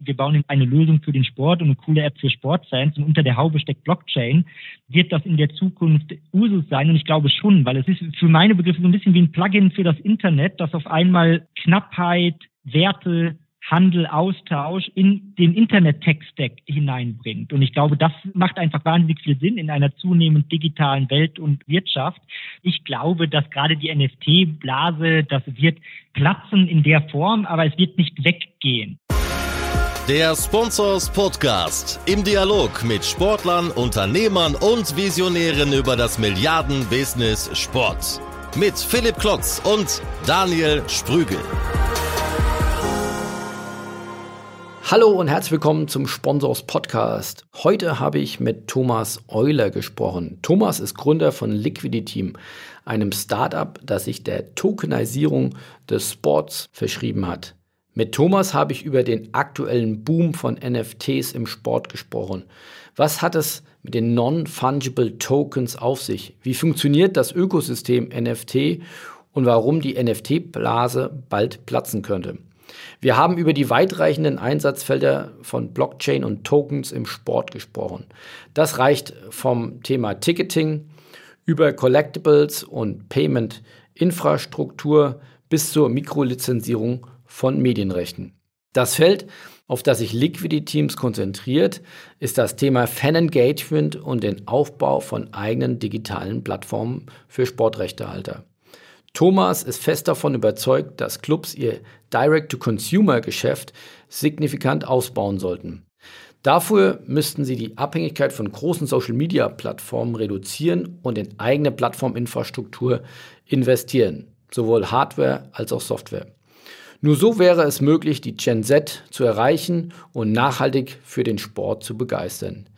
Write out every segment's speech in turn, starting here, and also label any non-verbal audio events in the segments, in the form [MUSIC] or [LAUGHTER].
wir bauen eine Lösung für den Sport und eine coole App für Sportfans und unter der Haube steckt Blockchain, wird das in der Zukunft Usus sein und ich glaube schon, weil es ist für meine Begriffe so ein bisschen wie ein Plugin für das Internet, das auf einmal Knappheit, Werte, Handel, Austausch in den Internet-Tech-Stack hineinbringt. Und ich glaube, das macht einfach wahnsinnig viel Sinn in einer zunehmend digitalen Welt und Wirtschaft. Ich glaube, dass gerade die NFT-Blase, das wird platzen in der Form, aber es wird nicht weggehen. Der Sponsors Podcast im Dialog mit Sportlern, Unternehmern und Visionären über das Milliarden-Business Sport. Mit Philipp Klotz und Daniel Sprügel. Hallo und herzlich willkommen zum Sponsors Podcast. Heute habe ich mit Thomas Euler gesprochen. Thomas ist Gründer von Liquidity, einem Startup, das sich der Tokenisierung des Sports verschrieben hat. Mit Thomas habe ich über den aktuellen Boom von NFTs im Sport gesprochen. Was hat es mit den Non-Fungible Tokens auf sich? Wie funktioniert das Ökosystem NFT und warum die NFT-Blase bald platzen könnte? Wir haben über die weitreichenden Einsatzfelder von Blockchain und Tokens im Sport gesprochen. Das reicht vom Thema Ticketing über Collectibles und Payment-Infrastruktur bis zur Mikrolizenzierung von Medienrechten. Das Feld, auf das sich Liquidity Teams konzentriert, ist das Thema Fan Engagement und den Aufbau von eigenen digitalen Plattformen für Sportrechtehalter. Thomas ist fest davon überzeugt, dass Clubs ihr Direct-to-Consumer-Geschäft signifikant ausbauen sollten. Dafür müssten sie die Abhängigkeit von großen Social-Media-Plattformen reduzieren und in eigene Plattforminfrastruktur investieren, sowohl Hardware als auch Software. Nur so wäre es möglich, die Gen Z zu erreichen und nachhaltig für den Sport zu begeistern.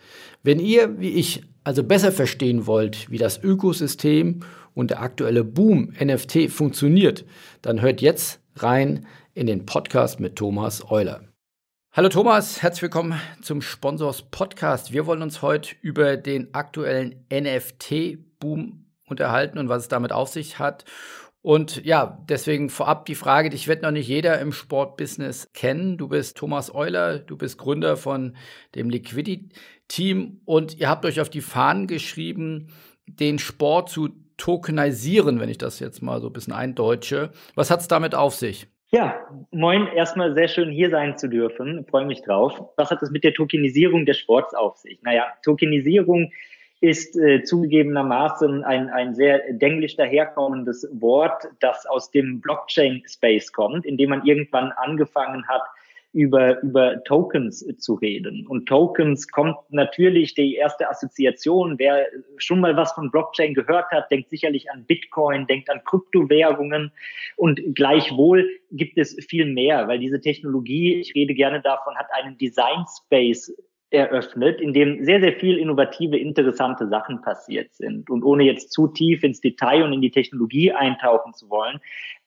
Wenn ihr, wie ich, also besser verstehen wollt, wie das Ökosystem und der aktuelle Boom NFT funktioniert, dann hört jetzt rein in den Podcast mit Thomas Euler. Hallo Thomas, herzlich willkommen zum Sponsors Podcast. Wir wollen uns heute über den aktuellen NFT-Boom unterhalten und was es damit auf sich hat. Und ja, deswegen vorab die Frage, dich wird noch nicht jeder im Sportbusiness kennen. Du bist Thomas Euler, du bist Gründer von dem Liquidity-Team und ihr habt euch auf die Fahnen geschrieben, den Sport zu tokenisieren, wenn ich das jetzt mal so ein bisschen eindeutsche. Was hat es damit auf sich? Ja, moin, erstmal sehr schön hier sein zu dürfen. Freue mich drauf. Was hat es mit der Tokenisierung des Sports auf sich? Naja, Tokenisierung ist äh, zugegebenermaßen ein, ein sehr denklich daherkommendes Wort, das aus dem Blockchain-Space kommt, in dem man irgendwann angefangen hat, über, über Tokens zu reden. Und Tokens kommt natürlich die erste Assoziation. Wer schon mal was von Blockchain gehört hat, denkt sicherlich an Bitcoin, denkt an Kryptowährungen. Und gleichwohl gibt es viel mehr, weil diese Technologie, ich rede gerne davon, hat einen Design Space eröffnet, in dem sehr, sehr viel innovative, interessante Sachen passiert sind. Und ohne jetzt zu tief ins Detail und in die Technologie eintauchen zu wollen,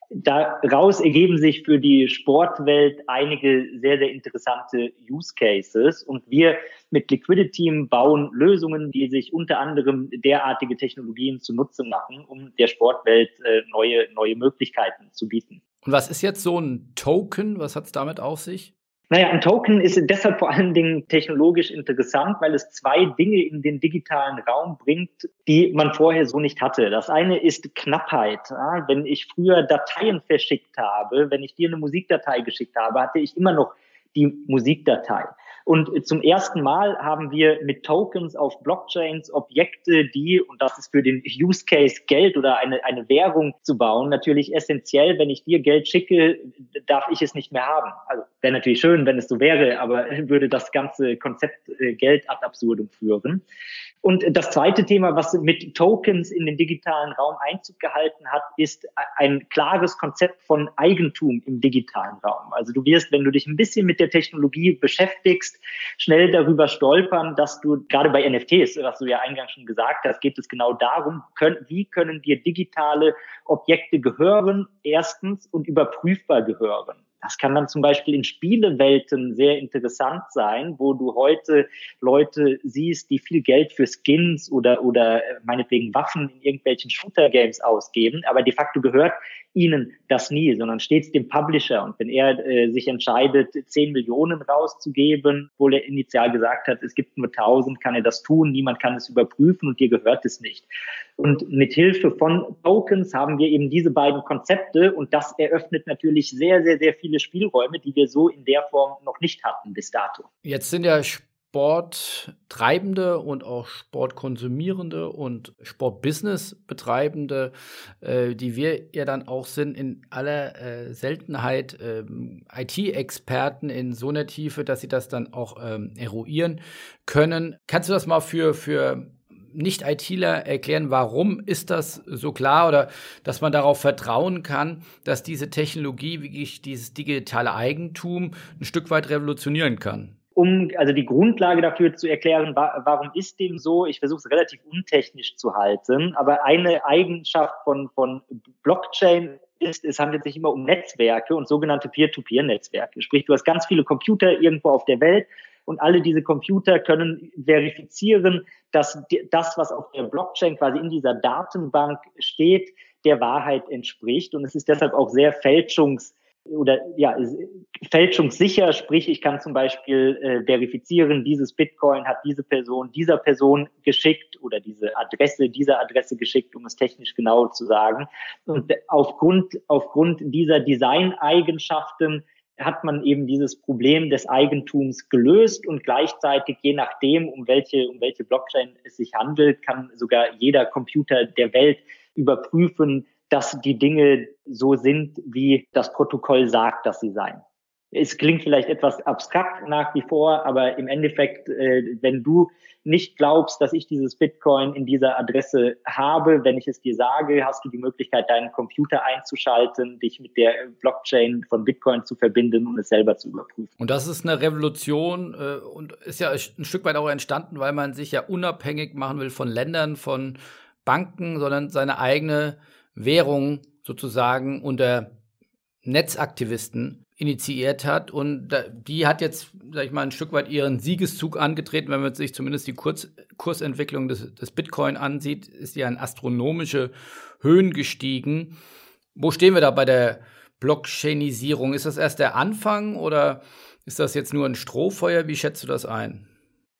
Daraus ergeben sich für die Sportwelt einige sehr, sehr interessante Use Cases. Und wir mit Liquidity bauen Lösungen, die sich unter anderem derartige Technologien zunutze machen, um der Sportwelt äh, neue, neue Möglichkeiten zu bieten. Und was ist jetzt so ein Token? Was hat es damit auf sich? Naja, ein Token ist deshalb vor allen Dingen technologisch interessant, weil es zwei Dinge in den digitalen Raum bringt, die man vorher so nicht hatte. Das eine ist Knappheit. Wenn ich früher Dateien verschickt habe, wenn ich dir eine Musikdatei geschickt habe, hatte ich immer noch die Musikdatei. Und zum ersten Mal haben wir mit Tokens auf Blockchains Objekte, die, und das ist für den Use Case Geld oder eine, eine Währung zu bauen, natürlich essentiell. Wenn ich dir Geld schicke, darf ich es nicht mehr haben. Also wäre natürlich schön, wenn es so wäre, aber würde das ganze Konzept äh, Geld ad absurdum führen. Und das zweite Thema, was mit Tokens in den digitalen Raum Einzug gehalten hat, ist ein klares Konzept von Eigentum im digitalen Raum. Also du wirst, wenn du dich ein bisschen mit der Technologie beschäftigst, schnell darüber stolpern, dass du gerade bei NFTs, was du ja eingangs schon gesagt hast, geht es genau darum, können, wie können dir digitale Objekte gehören, erstens, und überprüfbar gehören. Das kann dann zum Beispiel in Spielewelten sehr interessant sein, wo du heute Leute siehst, die viel Geld für Skins oder, oder äh, meinetwegen Waffen in irgendwelchen Shooter-Games ausgeben, aber de facto gehört ihnen das nie, sondern stets dem Publisher. Und wenn er äh, sich entscheidet, 10 Millionen rauszugeben, obwohl er initial gesagt hat, es gibt nur 1000, kann er das tun, niemand kann es überprüfen und dir gehört es nicht. Und mit Hilfe von Tokens haben wir eben diese beiden Konzepte und das eröffnet natürlich sehr, sehr, sehr viele Spielräume, die wir so in der Form noch nicht hatten bis dato. Jetzt sind ja Sporttreibende und auch Sportkonsumierende und Sportbusiness-Betreibende, äh, die wir ja dann auch sind, in aller äh, Seltenheit äh, IT-Experten in so einer Tiefe, dass sie das dann auch ähm, eruieren können. Kannst du das mal für, für nicht-ITler erklären, warum ist das so klar oder dass man darauf vertrauen kann, dass diese Technologie, wie ich dieses digitale Eigentum ein Stück weit revolutionieren kann? Um also die Grundlage dafür zu erklären, wa warum ist dem so? Ich versuche es relativ untechnisch zu halten, aber eine Eigenschaft von, von Blockchain ist, es handelt sich immer um Netzwerke und sogenannte Peer-to-Peer-Netzwerke. Sprich, du hast ganz viele Computer irgendwo auf der Welt und alle diese Computer können verifizieren, dass das, was auf der Blockchain quasi in dieser Datenbank steht, der Wahrheit entspricht. Und es ist deshalb auch sehr fälschungs- oder ja, fälschungssicher, sprich, ich kann zum Beispiel äh, verifizieren, dieses Bitcoin hat diese Person dieser Person geschickt oder diese Adresse dieser Adresse geschickt, um es technisch genau zu sagen. Und aufgrund, aufgrund dieser Designeigenschaften hat man eben dieses Problem des Eigentums gelöst und gleichzeitig, je nachdem, um welche, um welche Blockchain es sich handelt, kann sogar jeder Computer der Welt überprüfen, dass die Dinge so sind, wie das Protokoll sagt, dass sie seien. Es klingt vielleicht etwas abstrakt nach wie vor, aber im Endeffekt, äh, wenn du nicht glaubst, dass ich dieses Bitcoin in dieser Adresse habe, wenn ich es dir sage, hast du die Möglichkeit, deinen Computer einzuschalten, dich mit der Blockchain von Bitcoin zu verbinden und es selber zu überprüfen. Und das ist eine Revolution äh, und ist ja ein Stück weit auch entstanden, weil man sich ja unabhängig machen will von Ländern, von Banken, sondern seine eigene Währung sozusagen unter Netzaktivisten initiiert hat. Und die hat jetzt, sag ich mal, ein Stück weit ihren Siegeszug angetreten. Wenn man sich zumindest die Kurz Kursentwicklung des, des Bitcoin ansieht, ist die an astronomische Höhen gestiegen. Wo stehen wir da bei der Blockchainisierung? Ist das erst der Anfang oder ist das jetzt nur ein Strohfeuer? Wie schätzt du das ein?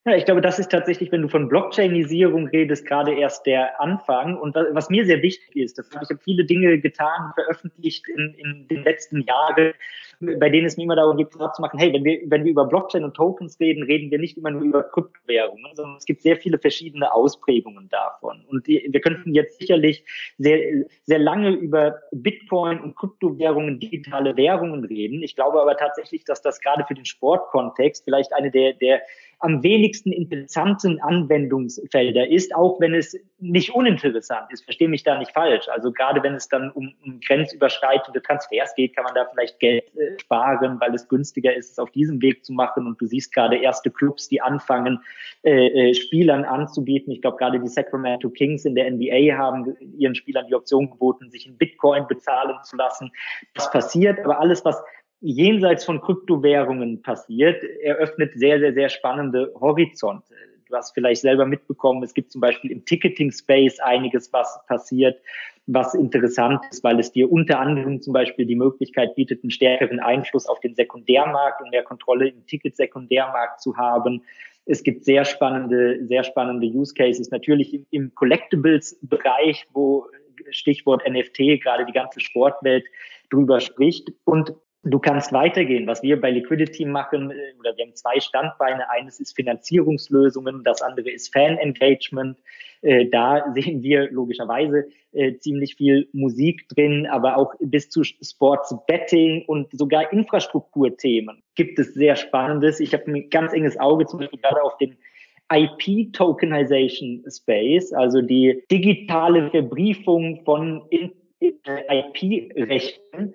Ja, ich glaube, das ist tatsächlich, wenn du von Blockchainisierung redest, gerade erst der Anfang. Und was mir sehr wichtig ist, das ich habe viele Dinge getan, veröffentlicht in, in den letzten Jahren, bei denen es mir immer darum geht, klar zu machen, hey, wenn wir, wenn wir über Blockchain und Tokens reden, reden wir nicht immer nur über Kryptowährungen, sondern es gibt sehr viele verschiedene Ausprägungen davon. Und die, wir könnten jetzt sicherlich sehr, sehr lange über Bitcoin und Kryptowährungen, digitale Währungen reden. Ich glaube aber tatsächlich, dass das gerade für den Sportkontext vielleicht eine der, der am wenigsten interessanten Anwendungsfelder ist, auch wenn es nicht uninteressant ist. Verstehe mich da nicht falsch. Also gerade wenn es dann um, um grenzüberschreitende Transfers geht, kann man da vielleicht Geld äh, sparen, weil es günstiger ist, es auf diesem Weg zu machen. Und du siehst gerade erste Clubs, die anfangen, äh, äh, Spielern anzubieten. Ich glaube, gerade die Sacramento Kings in der NBA haben ihren Spielern die Option geboten, sich in Bitcoin bezahlen zu lassen. Das passiert, aber alles, was jenseits von Kryptowährungen passiert, eröffnet sehr, sehr, sehr spannende Horizonte. Du hast vielleicht selber mitbekommen, es gibt zum Beispiel im Ticketing-Space einiges, was passiert, was interessant ist, weil es dir unter anderem zum Beispiel die Möglichkeit bietet, einen stärkeren Einfluss auf den Sekundärmarkt und mehr Kontrolle im Ticket-Sekundärmarkt zu haben. Es gibt sehr spannende, sehr spannende Use Cases, natürlich im, Collectibles-Bereich, wo Stichwort NFT gerade die ganze Sportwelt drüber spricht. Und Du kannst weitergehen. Was wir bei Liquidity machen, äh, oder wir haben zwei Standbeine. Eines ist Finanzierungslösungen, das andere ist Fan-Engagement. Äh, da [LAUGHS] sehen wir logischerweise äh, ziemlich viel Musik drin, aber auch bis zu Sports Betting und sogar Infrastrukturthemen gibt es sehr Spannendes. Ich habe ein ganz enges Auge zum Beispiel gerade auf den IP-Tokenization Space, also die digitale Verbriefung von IP-Rechten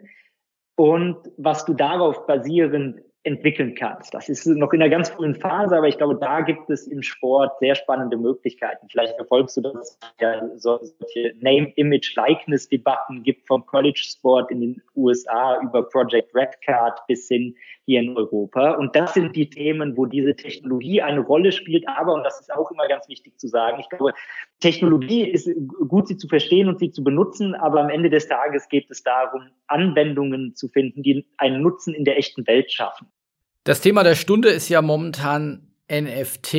und was du darauf basierend entwickeln kannst. Das ist noch in einer ganz frühen Phase, aber ich glaube, da gibt es im Sport sehr spannende Möglichkeiten. Vielleicht verfolgst du das, ja, solche Name-Image-Likeness-Debatten gibt vom College-Sport in den USA über Project Red Card bis hin hier in Europa. Und das sind die Themen, wo diese Technologie eine Rolle spielt. Aber, und das ist auch immer ganz wichtig zu sagen, ich glaube, Technologie ist gut, sie zu verstehen und sie zu benutzen, aber am Ende des Tages geht es darum, Anwendungen zu finden, die einen Nutzen in der echten Welt schaffen. Das Thema der Stunde ist ja momentan NFT.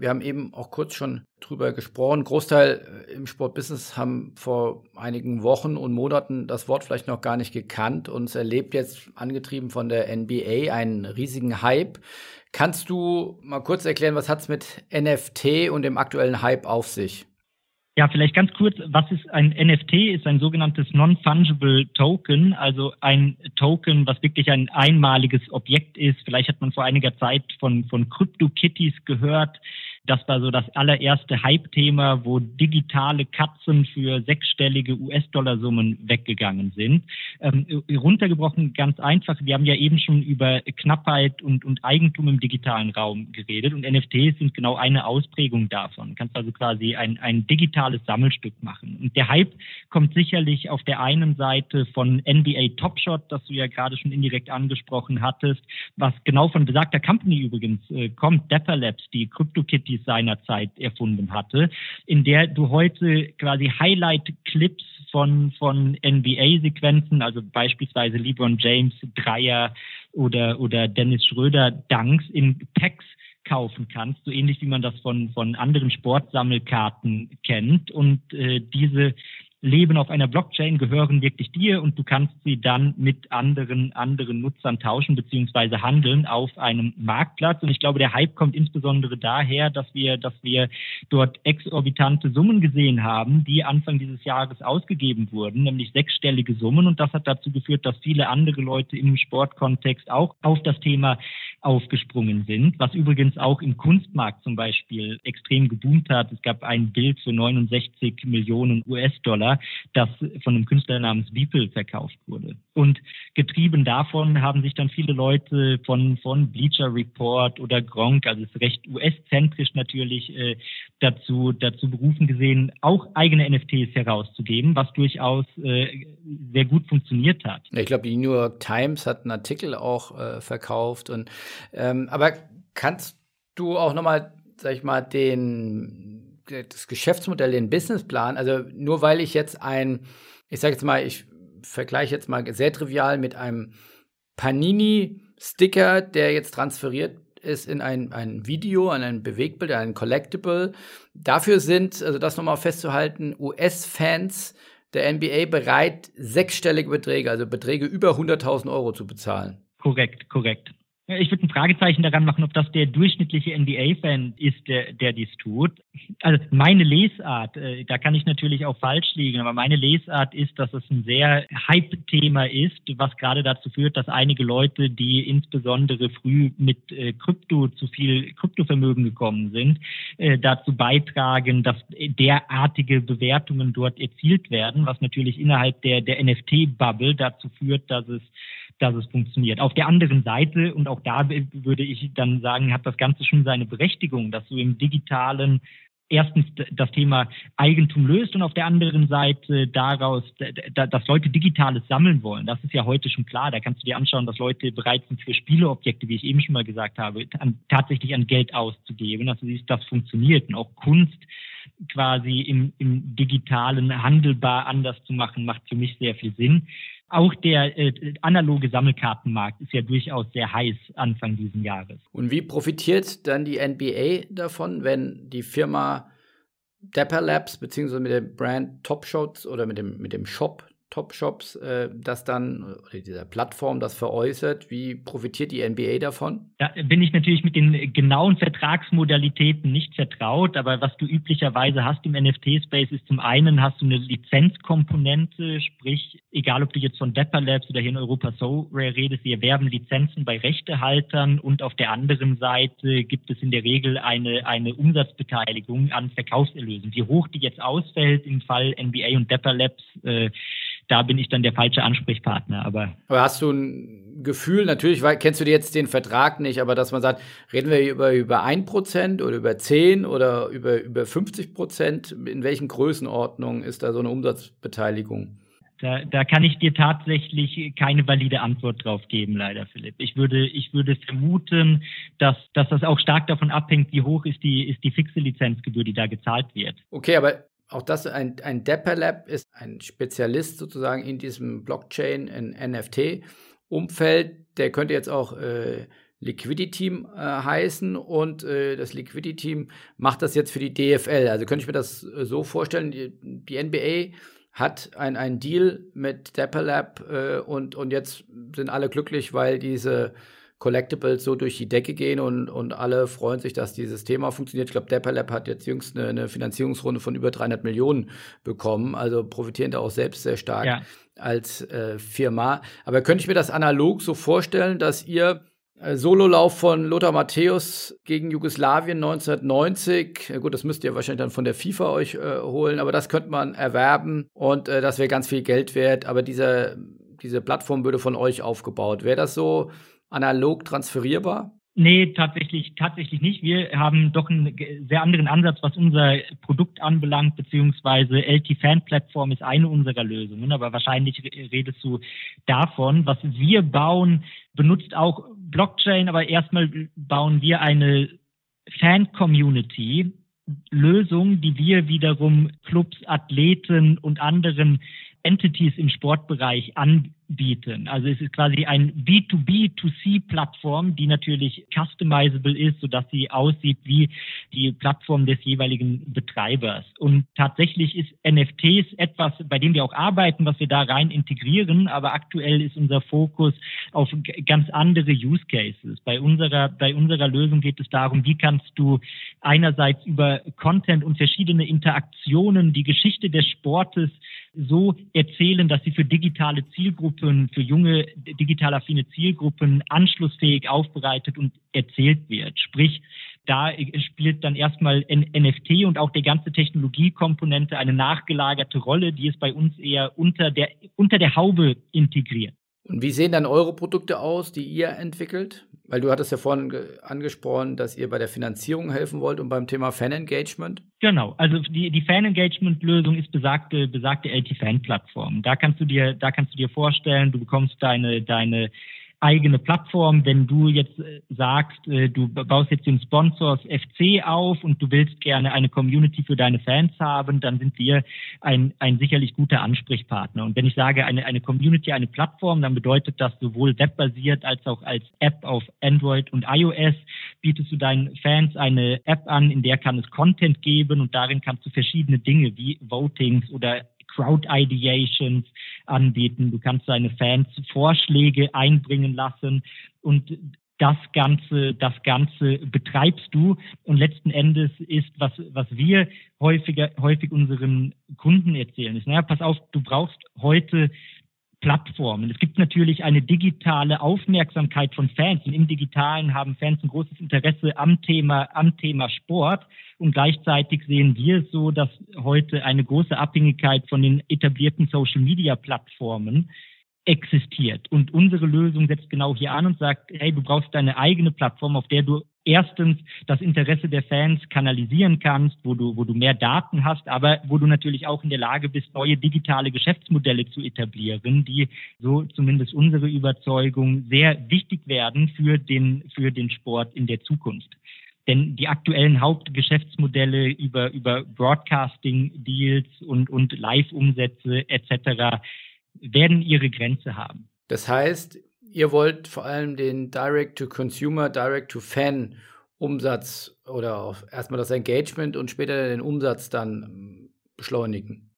Wir haben eben auch kurz schon drüber gesprochen. Großteil äh, im Sportbusiness haben vor einigen Wochen und Monaten das Wort vielleicht noch gar nicht gekannt und es erlebt jetzt, angetrieben von der NBA, einen riesigen Hype. Kannst du mal kurz erklären, was hat es mit NFT und dem aktuellen Hype auf sich? Ja, vielleicht ganz kurz, was ist ein NFT? Ist ein sogenanntes Non-Fungible Token, also ein Token, was wirklich ein einmaliges Objekt ist. Vielleicht hat man vor einiger Zeit von, von CryptoKitties gehört. Das war so das allererste Hype-Thema, wo digitale Katzen für sechsstellige US-Dollar-Summen weggegangen sind. Ähm, runtergebrochen ganz einfach. Wir haben ja eben schon über Knappheit und, und Eigentum im digitalen Raum geredet und NFTs sind genau eine Ausprägung davon. Du kannst also quasi ein, ein digitales Sammelstück machen. Und der Hype kommt sicherlich auf der einen Seite von NBA Top Shot, das du ja gerade schon indirekt angesprochen hattest, was genau von besagter Company übrigens äh, kommt, Dapper Labs, die CryptoKitties Profis seinerzeit erfunden hatte, in der du heute quasi Highlight-Clips von, von NBA-Sequenzen, also beispielsweise LeBron James Dreier oder, oder Dennis Schröder Dunks in Packs kaufen kannst, so ähnlich wie man das von, von anderen Sportsammelkarten kennt. Und äh, diese leben auf einer Blockchain, gehören wirklich dir und du kannst sie dann mit anderen, anderen Nutzern tauschen beziehungsweise handeln auf einem Marktplatz. Und ich glaube, der Hype kommt insbesondere daher, dass wir, dass wir dort exorbitante Summen gesehen haben, die Anfang dieses Jahres ausgegeben wurden, nämlich sechsstellige Summen. Und das hat dazu geführt, dass viele andere Leute im Sportkontext auch auf das Thema aufgesprungen sind, was übrigens auch im Kunstmarkt zum Beispiel extrem geboomt hat. Es gab ein Bild für 69 Millionen US-Dollar Dollar, das von einem Künstler namens Beeple verkauft wurde. Und getrieben davon haben sich dann viele Leute von, von Bleacher Report oder Gronk, also ist recht US-zentrisch natürlich, äh, dazu, dazu berufen gesehen, auch eigene NFTs herauszugeben, was durchaus äh, sehr gut funktioniert hat. Ich glaube, die New York Times hat einen Artikel auch äh, verkauft. Und, ähm, aber kannst du auch nochmal, sag ich mal, den das Geschäftsmodell, den Businessplan, also nur weil ich jetzt ein, ich sage jetzt mal, ich vergleiche jetzt mal sehr trivial mit einem Panini-Sticker, der jetzt transferiert ist in ein, ein Video, an ein Bewegbild, ein Collectible. Dafür sind, also das nochmal festzuhalten, US-Fans der NBA bereit, sechsstellige Beträge, also Beträge über 100.000 Euro zu bezahlen. Korrekt, korrekt. Ich würde ein Fragezeichen daran machen, ob das der durchschnittliche NBA-Fan ist, der, der dies tut. Also meine Lesart, äh, da kann ich natürlich auch falsch liegen, aber meine Lesart ist, dass es ein sehr Hype-Thema ist, was gerade dazu führt, dass einige Leute, die insbesondere früh mit äh, Krypto zu viel Kryptovermögen gekommen sind, äh, dazu beitragen, dass derartige Bewertungen dort erzielt werden, was natürlich innerhalb der, der NFT-Bubble dazu führt, dass es dass es funktioniert. Auf der anderen Seite, und auch da würde ich dann sagen, hat das Ganze schon seine Berechtigung, dass du im digitalen erstens das Thema Eigentum löst und auf der anderen Seite daraus, dass Leute Digitales sammeln wollen. Das ist ja heute schon klar. Da kannst du dir anschauen, dass Leute bereit sind für Spieleobjekte, wie ich eben schon mal gesagt habe, tatsächlich an Geld auszugeben. Also das funktioniert. Und auch Kunst quasi im, im digitalen handelbar anders zu machen, macht für mich sehr viel Sinn. Auch der äh, analoge Sammelkartenmarkt ist ja durchaus sehr heiß Anfang dieses Jahres. Und wie profitiert dann die NBA davon, wenn die Firma Dapper Labs beziehungsweise mit dem Brand Top Shots oder mit dem, mit dem Shop Top-Shops äh, das dann, oder dieser Plattform das veräußert. Wie profitiert die NBA davon? Da bin ich natürlich mit den genauen Vertragsmodalitäten nicht vertraut, aber was du üblicherweise hast im NFT-Space ist zum einen hast du eine Lizenzkomponente, sprich, egal ob du jetzt von Dapper Labs oder hier in Europa So Rare redest, sie erwerben Lizenzen bei Rechtehaltern und auf der anderen Seite gibt es in der Regel eine, eine Umsatzbeteiligung an Verkaufserlösen. Wie hoch die jetzt ausfällt im Fall NBA und Dapper Labs, äh, da bin ich dann der falsche Ansprechpartner. Aber, aber hast du ein Gefühl, natürlich weil, kennst du jetzt den Vertrag nicht, aber dass man sagt, reden wir über, über 1% oder über 10 oder über, über 50 Prozent? In welchen Größenordnungen ist da so eine Umsatzbeteiligung? Da, da kann ich dir tatsächlich keine valide Antwort drauf geben, leider, Philipp. Ich würde, ich würde vermuten, dass, dass das auch stark davon abhängt, wie hoch ist die, ist die fixe Lizenzgebühr, die da gezahlt wird. Okay, aber auch das, ein, ein Dapper Lab ist ein Spezialist sozusagen in diesem Blockchain, in NFT-Umfeld. Der könnte jetzt auch äh, Liquidity äh, heißen und äh, das Liquidity macht das jetzt für die DFL. Also könnte ich mir das äh, so vorstellen, die, die NBA hat ein, ein Deal mit Dapper Lab äh, und, und jetzt sind alle glücklich, weil diese Collectibles so durch die Decke gehen und, und alle freuen sich, dass dieses Thema funktioniert. Ich glaube, Dapper Lab hat jetzt jüngst eine, eine, Finanzierungsrunde von über 300 Millionen bekommen, also profitieren da auch selbst sehr stark ja. als äh, Firma. Aber könnte ich mir das analog so vorstellen, dass ihr äh, Sololauf von Lothar Matthäus gegen Jugoslawien 1990. Gut, das müsst ihr wahrscheinlich dann von der FIFA euch äh, holen, aber das könnte man erwerben und äh, das wäre ganz viel Geld wert. Aber diese, diese Plattform würde von euch aufgebaut. Wäre das so analog transferierbar? Nee, tatsächlich, tatsächlich nicht. Wir haben doch einen sehr anderen Ansatz, was unser Produkt anbelangt, beziehungsweise LT Fan Plattform ist eine unserer Lösungen, aber wahrscheinlich redest du davon. Was wir bauen, benutzt auch Blockchain, aber erstmal bauen wir eine Fan-Community, Lösung, die wir wiederum Clubs, Athleten und anderen Entities im Sportbereich anbieten bieten. Also es ist quasi ein B2B2C-Plattform, die natürlich customizable ist, sodass sie aussieht wie die Plattform des jeweiligen Betreibers. Und tatsächlich ist NFTs etwas, bei dem wir auch arbeiten, was wir da rein integrieren, aber aktuell ist unser Fokus auf ganz andere Use Cases. Bei unserer, bei unserer Lösung geht es darum, wie kannst du einerseits über Content und verschiedene Interaktionen die Geschichte des Sportes so erzählen, dass sie für digitale Zielgruppen, für junge digital affine Zielgruppen anschlussfähig aufbereitet und erzählt wird. Sprich, da spielt dann erstmal NFT und auch die ganze Technologiekomponente eine nachgelagerte Rolle, die ist bei uns eher unter der, unter der Haube integriert. Und wie sehen dann eure Produkte aus, die ihr entwickelt? Weil du hattest ja vorhin angesprochen, dass ihr bei der Finanzierung helfen wollt und beim Thema Fan Engagement. Genau, also die, die Fan Engagement Lösung ist besagte, besagte LT Fan Plattform. Da kannst du dir, da kannst du dir vorstellen, du bekommst deine, deine eigene Plattform. Wenn du jetzt äh, sagst, äh, du baust jetzt den Sponsors FC auf und du willst gerne eine Community für deine Fans haben, dann sind wir ein, ein sicherlich guter Ansprechpartner. Und wenn ich sage eine, eine Community, eine Plattform, dann bedeutet das sowohl webbasiert als auch als App auf Android und iOS. Bietest du deinen Fans eine App an, in der kann es Content geben und darin kannst du verschiedene Dinge wie Votings oder Crowd-Ideations anbieten. Du kannst deine Fans Vorschläge einbringen lassen und das Ganze, das Ganze betreibst du. Und letzten Endes ist, was, was wir häufiger, häufig unseren Kunden erzählen, ist, naja, pass auf, du brauchst heute Plattformen. Es gibt natürlich eine digitale Aufmerksamkeit von Fans und im Digitalen haben Fans ein großes Interesse am Thema, am Thema Sport und gleichzeitig sehen wir es so, dass heute eine große Abhängigkeit von den etablierten Social Media Plattformen existiert. Und unsere Lösung setzt genau hier an und sagt, hey, du brauchst deine eigene Plattform, auf der du erstens das Interesse der Fans kanalisieren kannst, wo du, wo du mehr Daten hast, aber wo du natürlich auch in der Lage bist, neue digitale Geschäftsmodelle zu etablieren, die so zumindest unsere Überzeugung sehr wichtig werden für den, für den Sport in der Zukunft. Denn die aktuellen Hauptgeschäftsmodelle über, über Broadcasting-Deals und, und Live-Umsätze etc. werden ihre Grenze haben. Das heißt, ihr wollt vor allem den Direct-to-Consumer, Direct-to-Fan Umsatz oder auch erstmal das Engagement und später den Umsatz dann ähm, beschleunigen.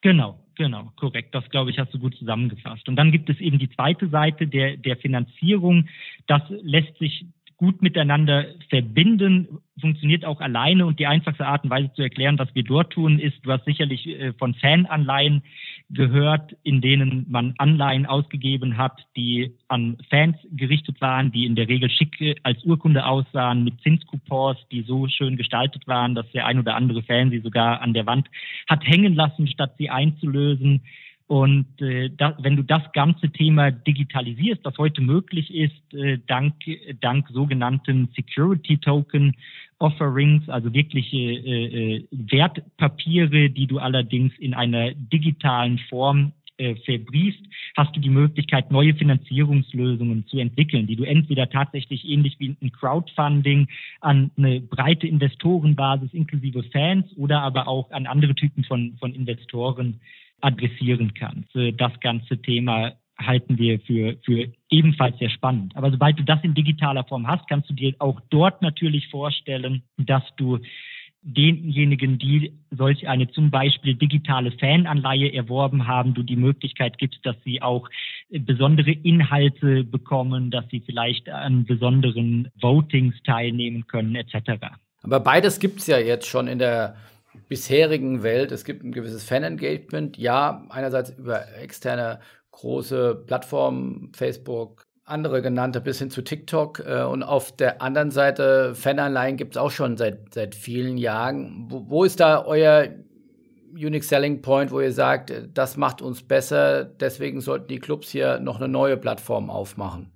Genau, genau, korrekt. Das, glaube ich, hast du gut zusammengefasst. Und dann gibt es eben die zweite Seite der, der Finanzierung. Das lässt sich gut miteinander verbinden, funktioniert auch alleine und die einfachste Art und Weise zu erklären, was wir dort tun, ist, du hast sicherlich äh, von Fananleihen gehört, in denen man Anleihen ausgegeben hat, die an Fans gerichtet waren, die in der Regel schick als Urkunde aussahen, mit Zinscoupons, die so schön gestaltet waren, dass der ein oder andere Fan sie sogar an der Wand hat hängen lassen, statt sie einzulösen. Und äh, da, wenn du das ganze Thema digitalisierst, was heute möglich ist, äh, dank, dank sogenannten Security Token Offerings, also wirkliche äh, äh, Wertpapiere, die du allerdings in einer digitalen Form äh, verbriefst, hast du die Möglichkeit, neue Finanzierungslösungen zu entwickeln, die du entweder tatsächlich ähnlich wie ein Crowdfunding an eine breite Investorenbasis inklusive Fans oder aber auch an andere Typen von, von Investoren adressieren kannst. Das ganze Thema halten wir für, für ebenfalls sehr spannend. Aber sobald du das in digitaler Form hast, kannst du dir auch dort natürlich vorstellen, dass du denjenigen, die solch eine zum Beispiel digitale Fananleihe erworben haben, du die Möglichkeit gibst, dass sie auch besondere Inhalte bekommen, dass sie vielleicht an besonderen Votings teilnehmen können, etc. Aber beides gibt es ja jetzt schon in der bisherigen Welt. Es gibt ein gewisses Fan-Engagement, ja, einerseits über externe große Plattformen, Facebook, andere genannte, bis hin zu TikTok. Äh, und auf der anderen Seite, Fananleihen gibt es auch schon seit, seit vielen Jahren. Wo, wo ist da euer Unique Selling Point, wo ihr sagt, das macht uns besser, deswegen sollten die Clubs hier noch eine neue Plattform aufmachen?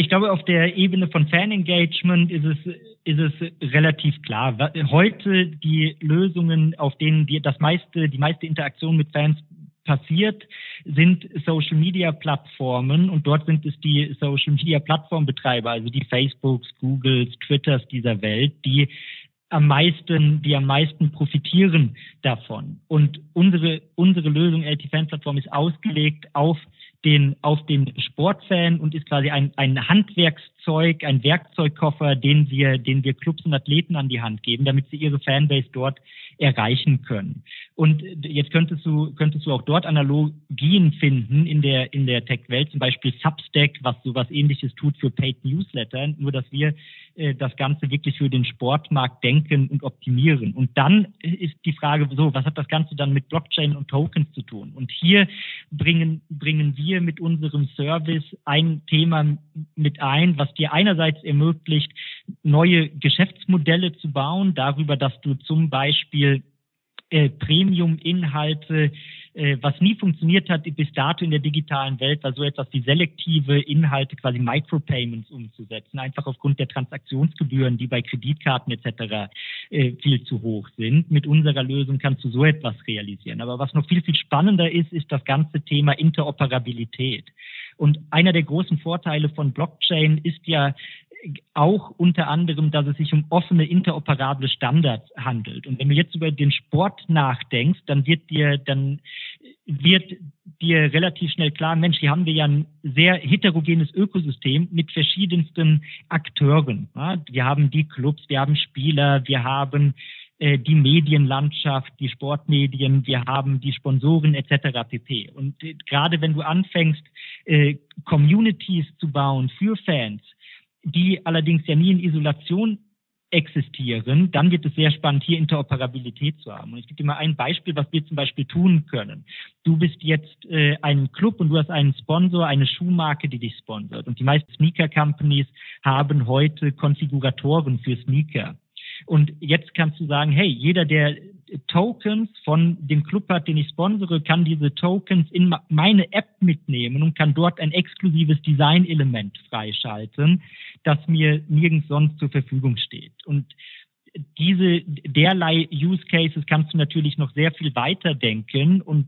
Ich glaube, auf der Ebene von Fan-Engagement ist es, ist es relativ klar. Heute die Lösungen, auf denen die, das meiste, die meiste Interaktion mit Fans passiert, sind Social Media Plattformen und dort sind es die Social Media Plattformbetreiber, also die Facebooks, Googles, Twitters dieser Welt, die am meisten, die am meisten profitieren davon. Und unsere, unsere Lösung LT Fan Plattform ist ausgelegt auf den, auf den Sportfan und ist quasi ein, ein Handwerkszeug, ein Werkzeugkoffer, den wir, den wir Clubs und Athleten an die Hand geben, damit sie ihre Fanbase dort erreichen können. Und jetzt könntest du, könntest du auch dort Analogien finden in der, in der Tech-Welt, zum Beispiel Substack, was sowas ähnliches tut für Paid Newsletter, nur dass wir äh, das Ganze wirklich für den Sportmarkt denken und optimieren. Und dann ist die Frage so, was hat das Ganze dann mit Blockchain und Tokens zu tun? Und hier bringen, bringen wir mit unserem Service ein Thema mit ein, was dir einerseits ermöglicht, neue Geschäftsmodelle zu bauen, darüber, dass du zum Beispiel äh, Premium-Inhalte was nie funktioniert hat bis dato in der digitalen Welt, war so etwas wie selektive Inhalte, quasi Micropayments umzusetzen, einfach aufgrund der Transaktionsgebühren, die bei Kreditkarten etc. Äh, viel zu hoch sind. Mit unserer Lösung kannst du so etwas realisieren. Aber was noch viel, viel spannender ist, ist das ganze Thema Interoperabilität. Und einer der großen Vorteile von Blockchain ist ja auch unter anderem, dass es sich um offene, interoperable Standards handelt. Und wenn du jetzt über den Sport nachdenkst, dann wird dir, dann wird dir relativ schnell klar, Mensch, hier haben wir ja ein sehr heterogenes Ökosystem mit verschiedensten Akteuren. Wir haben die Clubs, wir haben Spieler, wir haben äh, die Medienlandschaft, die Sportmedien, wir haben die Sponsoren etc. pp. Und äh, gerade wenn du anfängst, äh, Communities zu bauen für Fans, die allerdings ja nie in Isolation existieren, dann wird es sehr spannend, hier Interoperabilität zu haben. Und ich gebe dir mal ein Beispiel, was wir zum Beispiel tun können. Du bist jetzt äh, ein Club und du hast einen Sponsor, eine Schuhmarke, die dich sponsert. Und die meisten Sneaker-Companies haben heute Konfiguratoren für Sneaker. Und jetzt kannst du sagen, hey, jeder, der Tokens von dem Club hat, den ich sponsere, kann diese Tokens in meine App mitnehmen und kann dort ein exklusives Design-Element freischalten, das mir nirgends sonst zur Verfügung steht. Und diese derlei Use Cases kannst du natürlich noch sehr viel weiter denken und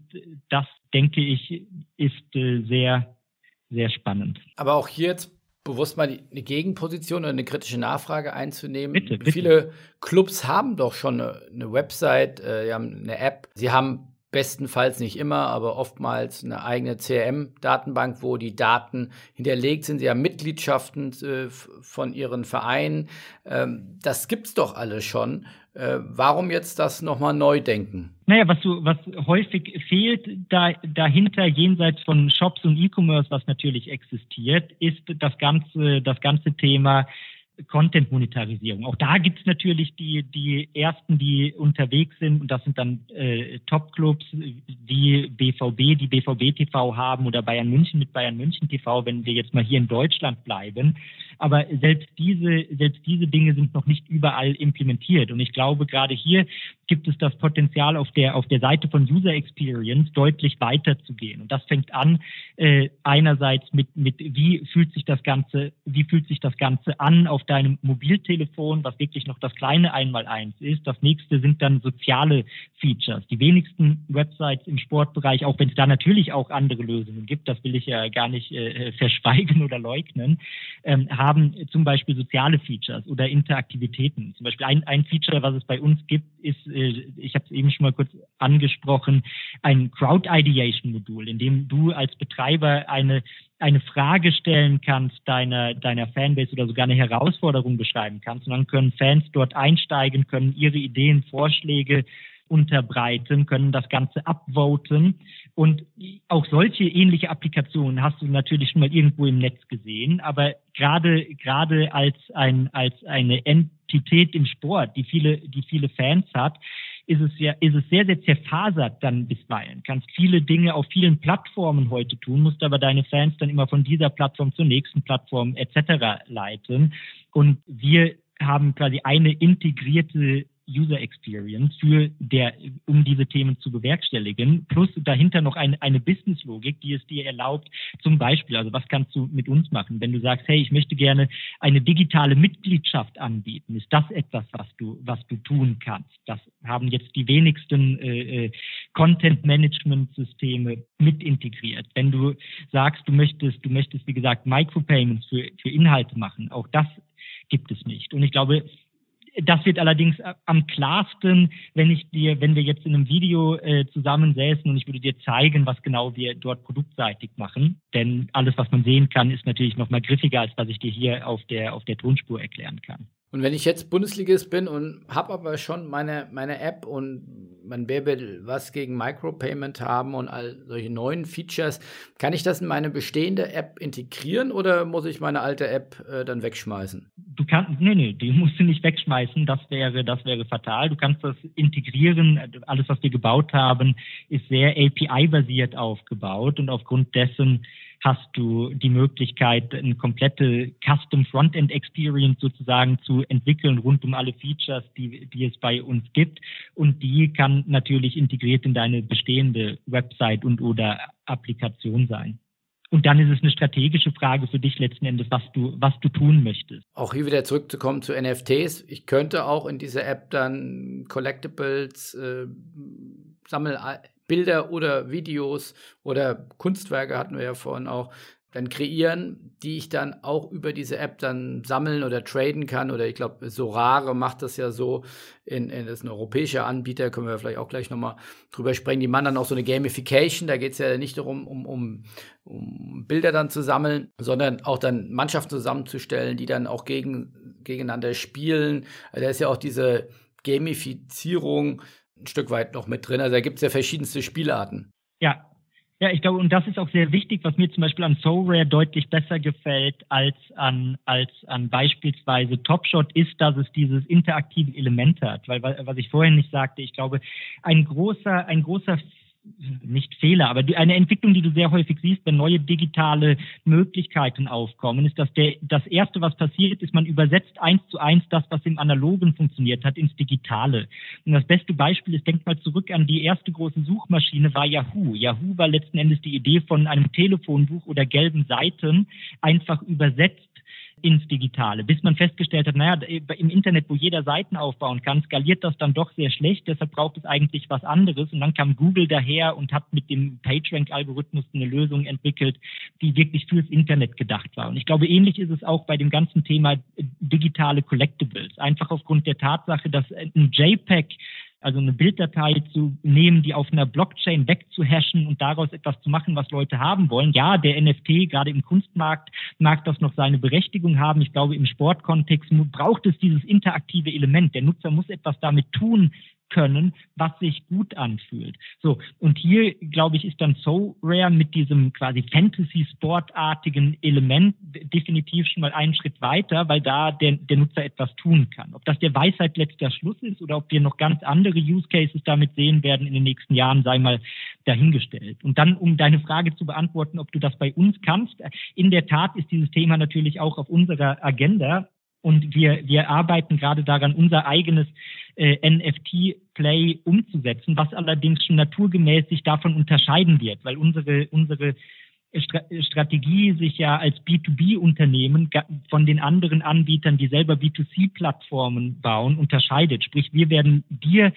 das denke ich ist äh, sehr sehr spannend. Aber auch hier jetzt bewusst mal eine Gegenposition oder eine kritische Nachfrage einzunehmen. Bitte, bitte. Viele Clubs haben doch schon eine, eine Website, äh, sie haben eine App, sie haben bestenfalls nicht immer, aber oftmals eine eigene CRM-Datenbank, wo die Daten hinterlegt sind. Sie haben Mitgliedschaften äh, von ihren Vereinen. Ähm, das gibt's doch alles schon. Äh, warum jetzt das nochmal neu denken? Naja, was, du, was häufig fehlt da, dahinter, jenseits von Shops und E-Commerce, was natürlich existiert, ist das ganze, das ganze Thema Content-Monetarisierung. Auch da gibt es natürlich die, die ersten, die unterwegs sind und das sind dann äh, Top-Clubs wie BVB, die BVB TV haben oder Bayern München mit Bayern München TV, wenn wir jetzt mal hier in Deutschland bleiben. Aber selbst diese, selbst diese Dinge sind noch nicht überall implementiert. Und ich glaube, gerade hier gibt es das Potenzial auf der, auf der Seite von User Experience deutlich weiter zu gehen. Und das fängt an, äh, einerseits mit, mit, wie fühlt sich das Ganze, wie fühlt sich das Ganze an auf deinem Mobiltelefon, was wirklich noch das kleine Einmaleins ist. Das nächste sind dann soziale Features. Die wenigsten Websites im Sportbereich, auch wenn es da natürlich auch andere Lösungen gibt, das will ich ja gar nicht äh, verschweigen oder leugnen, ähm, haben zum Beispiel soziale Features oder Interaktivitäten. Zum Beispiel ein, ein Feature, was es bei uns gibt, ist äh, ich habe es eben schon mal kurz angesprochen, ein Crowd-Ideation-Modul, in dem du als Betreiber eine eine Frage stellen kannst deiner, deiner Fanbase oder sogar eine Herausforderung beschreiben kannst. Und dann können Fans dort einsteigen, können ihre Ideen, Vorschläge unterbreiten, können das Ganze upvoten. Und auch solche ähnliche Applikationen hast du natürlich schon mal irgendwo im Netz gesehen. Aber gerade, gerade als ein, als eine Entität im Sport, die viele, die viele Fans hat, ist es ja, ist es sehr, sehr zerfasert dann bisweilen. Kannst viele Dinge auf vielen Plattformen heute tun, musst aber deine Fans dann immer von dieser Plattform zur nächsten Plattform etc. leiten. Und wir haben quasi eine integrierte User Experience für der, um diese Themen zu bewerkstelligen. Plus dahinter noch eine, eine Business-Logik, die es dir erlaubt, zum Beispiel, also was kannst du mit uns machen? Wenn du sagst, hey, ich möchte gerne eine digitale Mitgliedschaft anbieten, ist das etwas, was du, was du tun kannst? Das haben jetzt die wenigsten äh, äh Content-Management-Systeme mit integriert. Wenn du sagst, du möchtest, du möchtest, wie gesagt, Micropayments für, für Inhalte machen, auch das gibt es nicht. Und ich glaube, das wird allerdings am klarsten, wenn ich dir, wenn wir jetzt in einem Video äh, zusammensäßen und ich würde dir zeigen, was genau wir dort produktseitig machen. Denn alles, was man sehen kann, ist natürlich noch mal griffiger, als was ich dir hier auf der, auf der Tonspur erklären kann. Und wenn ich jetzt Bundesligist bin und habe aber schon meine, meine App und man will was gegen Micropayment haben und all solche neuen Features, kann ich das in meine bestehende App integrieren oder muss ich meine alte App äh, dann wegschmeißen? Du kannst, nee, nee, die musst du nicht wegschmeißen, das wäre, das wäre fatal. Du kannst das integrieren. Alles, was wir gebaut haben, ist sehr API-basiert aufgebaut und aufgrund dessen hast du die Möglichkeit, eine komplette Custom Frontend Experience sozusagen zu entwickeln rund um alle Features, die, die es bei uns gibt. Und die kann natürlich integriert in deine bestehende Website und oder Applikation sein. Und dann ist es eine strategische Frage für dich letzten Endes, was du, was du tun möchtest. Auch hier wieder zurückzukommen zu NFTs. Ich könnte auch in dieser App dann Collectibles äh, sammeln, Bilder oder Videos oder Kunstwerke hatten wir ja vorhin auch, dann kreieren, die ich dann auch über diese App dann sammeln oder traden kann. Oder ich glaube, Sorare macht das ja so. In, in, das ist ein europäischer Anbieter, können wir vielleicht auch gleich nochmal drüber sprechen. Die machen dann auch so eine Gamification. Da geht es ja nicht darum, um, um, um Bilder dann zu sammeln, sondern auch dann Mannschaften zusammenzustellen, die dann auch gegen, gegeneinander spielen. Also da ist ja auch diese Gamifizierung ein Stück weit noch mit drin. Also da gibt es ja verschiedenste Spielarten. Ja, ja, ich glaube, und das ist auch sehr wichtig, was mir zum Beispiel an SoRare deutlich besser gefällt als an, als an beispielsweise Topshot, ist, dass es dieses interaktive Element hat. Weil, was ich vorhin nicht sagte, ich glaube, ein großer, ein großer nicht Fehler, aber eine Entwicklung, die du sehr häufig siehst, wenn neue digitale Möglichkeiten aufkommen, ist, dass der, das erste, was passiert, ist, man übersetzt eins zu eins das, was im Analogen funktioniert hat, ins Digitale. Und das beste Beispiel ist, denkt mal zurück an die erste große Suchmaschine war Yahoo. Yahoo war letzten Endes die Idee von einem Telefonbuch oder gelben Seiten einfach übersetzt ins Digitale, bis man festgestellt hat, naja, im Internet, wo jeder Seiten aufbauen kann, skaliert das dann doch sehr schlecht, deshalb braucht es eigentlich was anderes. Und dann kam Google daher und hat mit dem PageRank-Algorithmus eine Lösung entwickelt, die wirklich fürs Internet gedacht war. Und ich glaube, ähnlich ist es auch bei dem ganzen Thema digitale Collectibles. Einfach aufgrund der Tatsache, dass ein JPEG also eine Bilddatei zu nehmen, die auf einer Blockchain wegzuhashen und daraus etwas zu machen, was Leute haben wollen. Ja, der NFT, gerade im Kunstmarkt, mag das noch seine Berechtigung haben. Ich glaube, im Sportkontext braucht es dieses interaktive Element. Der Nutzer muss etwas damit tun können, was sich gut anfühlt. So, und hier, glaube ich, ist dann So Rare mit diesem quasi Fantasy-Sportartigen Element definitiv schon mal einen Schritt weiter, weil da der, der Nutzer etwas tun kann. Ob das der Weisheit letzter Schluss ist oder ob wir noch ganz andere Use Cases damit sehen werden in den nächsten Jahren, sei mal dahingestellt. Und dann, um deine Frage zu beantworten, ob du das bei uns kannst, in der Tat ist dieses Thema natürlich auch auf unserer Agenda. Und wir, wir arbeiten gerade daran, unser eigenes äh, NFT-Play umzusetzen, was allerdings schon naturgemäß sich davon unterscheiden wird, weil unsere, unsere Strategie sich ja als B2B-Unternehmen von den anderen Anbietern, die selber B2C-Plattformen bauen, unterscheidet. Sprich, wir werden dir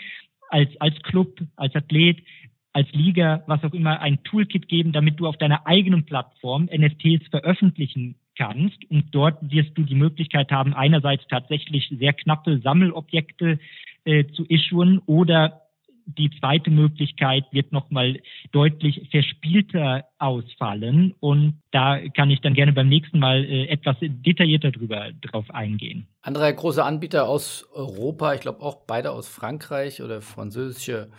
als, als Club, als Athlet, als Liga, was auch immer, ein Toolkit geben, damit du auf deiner eigenen Plattform NFTs veröffentlichen kannst. Und dort wirst du die Möglichkeit haben, einerseits tatsächlich sehr knappe Sammelobjekte äh, zu issuen oder die zweite Möglichkeit wird nochmal deutlich verspielter ausfallen und da kann ich dann gerne beim nächsten Mal äh, etwas detaillierter drüber drauf eingehen. Andere große Anbieter aus Europa, ich glaube auch beide aus Frankreich oder französische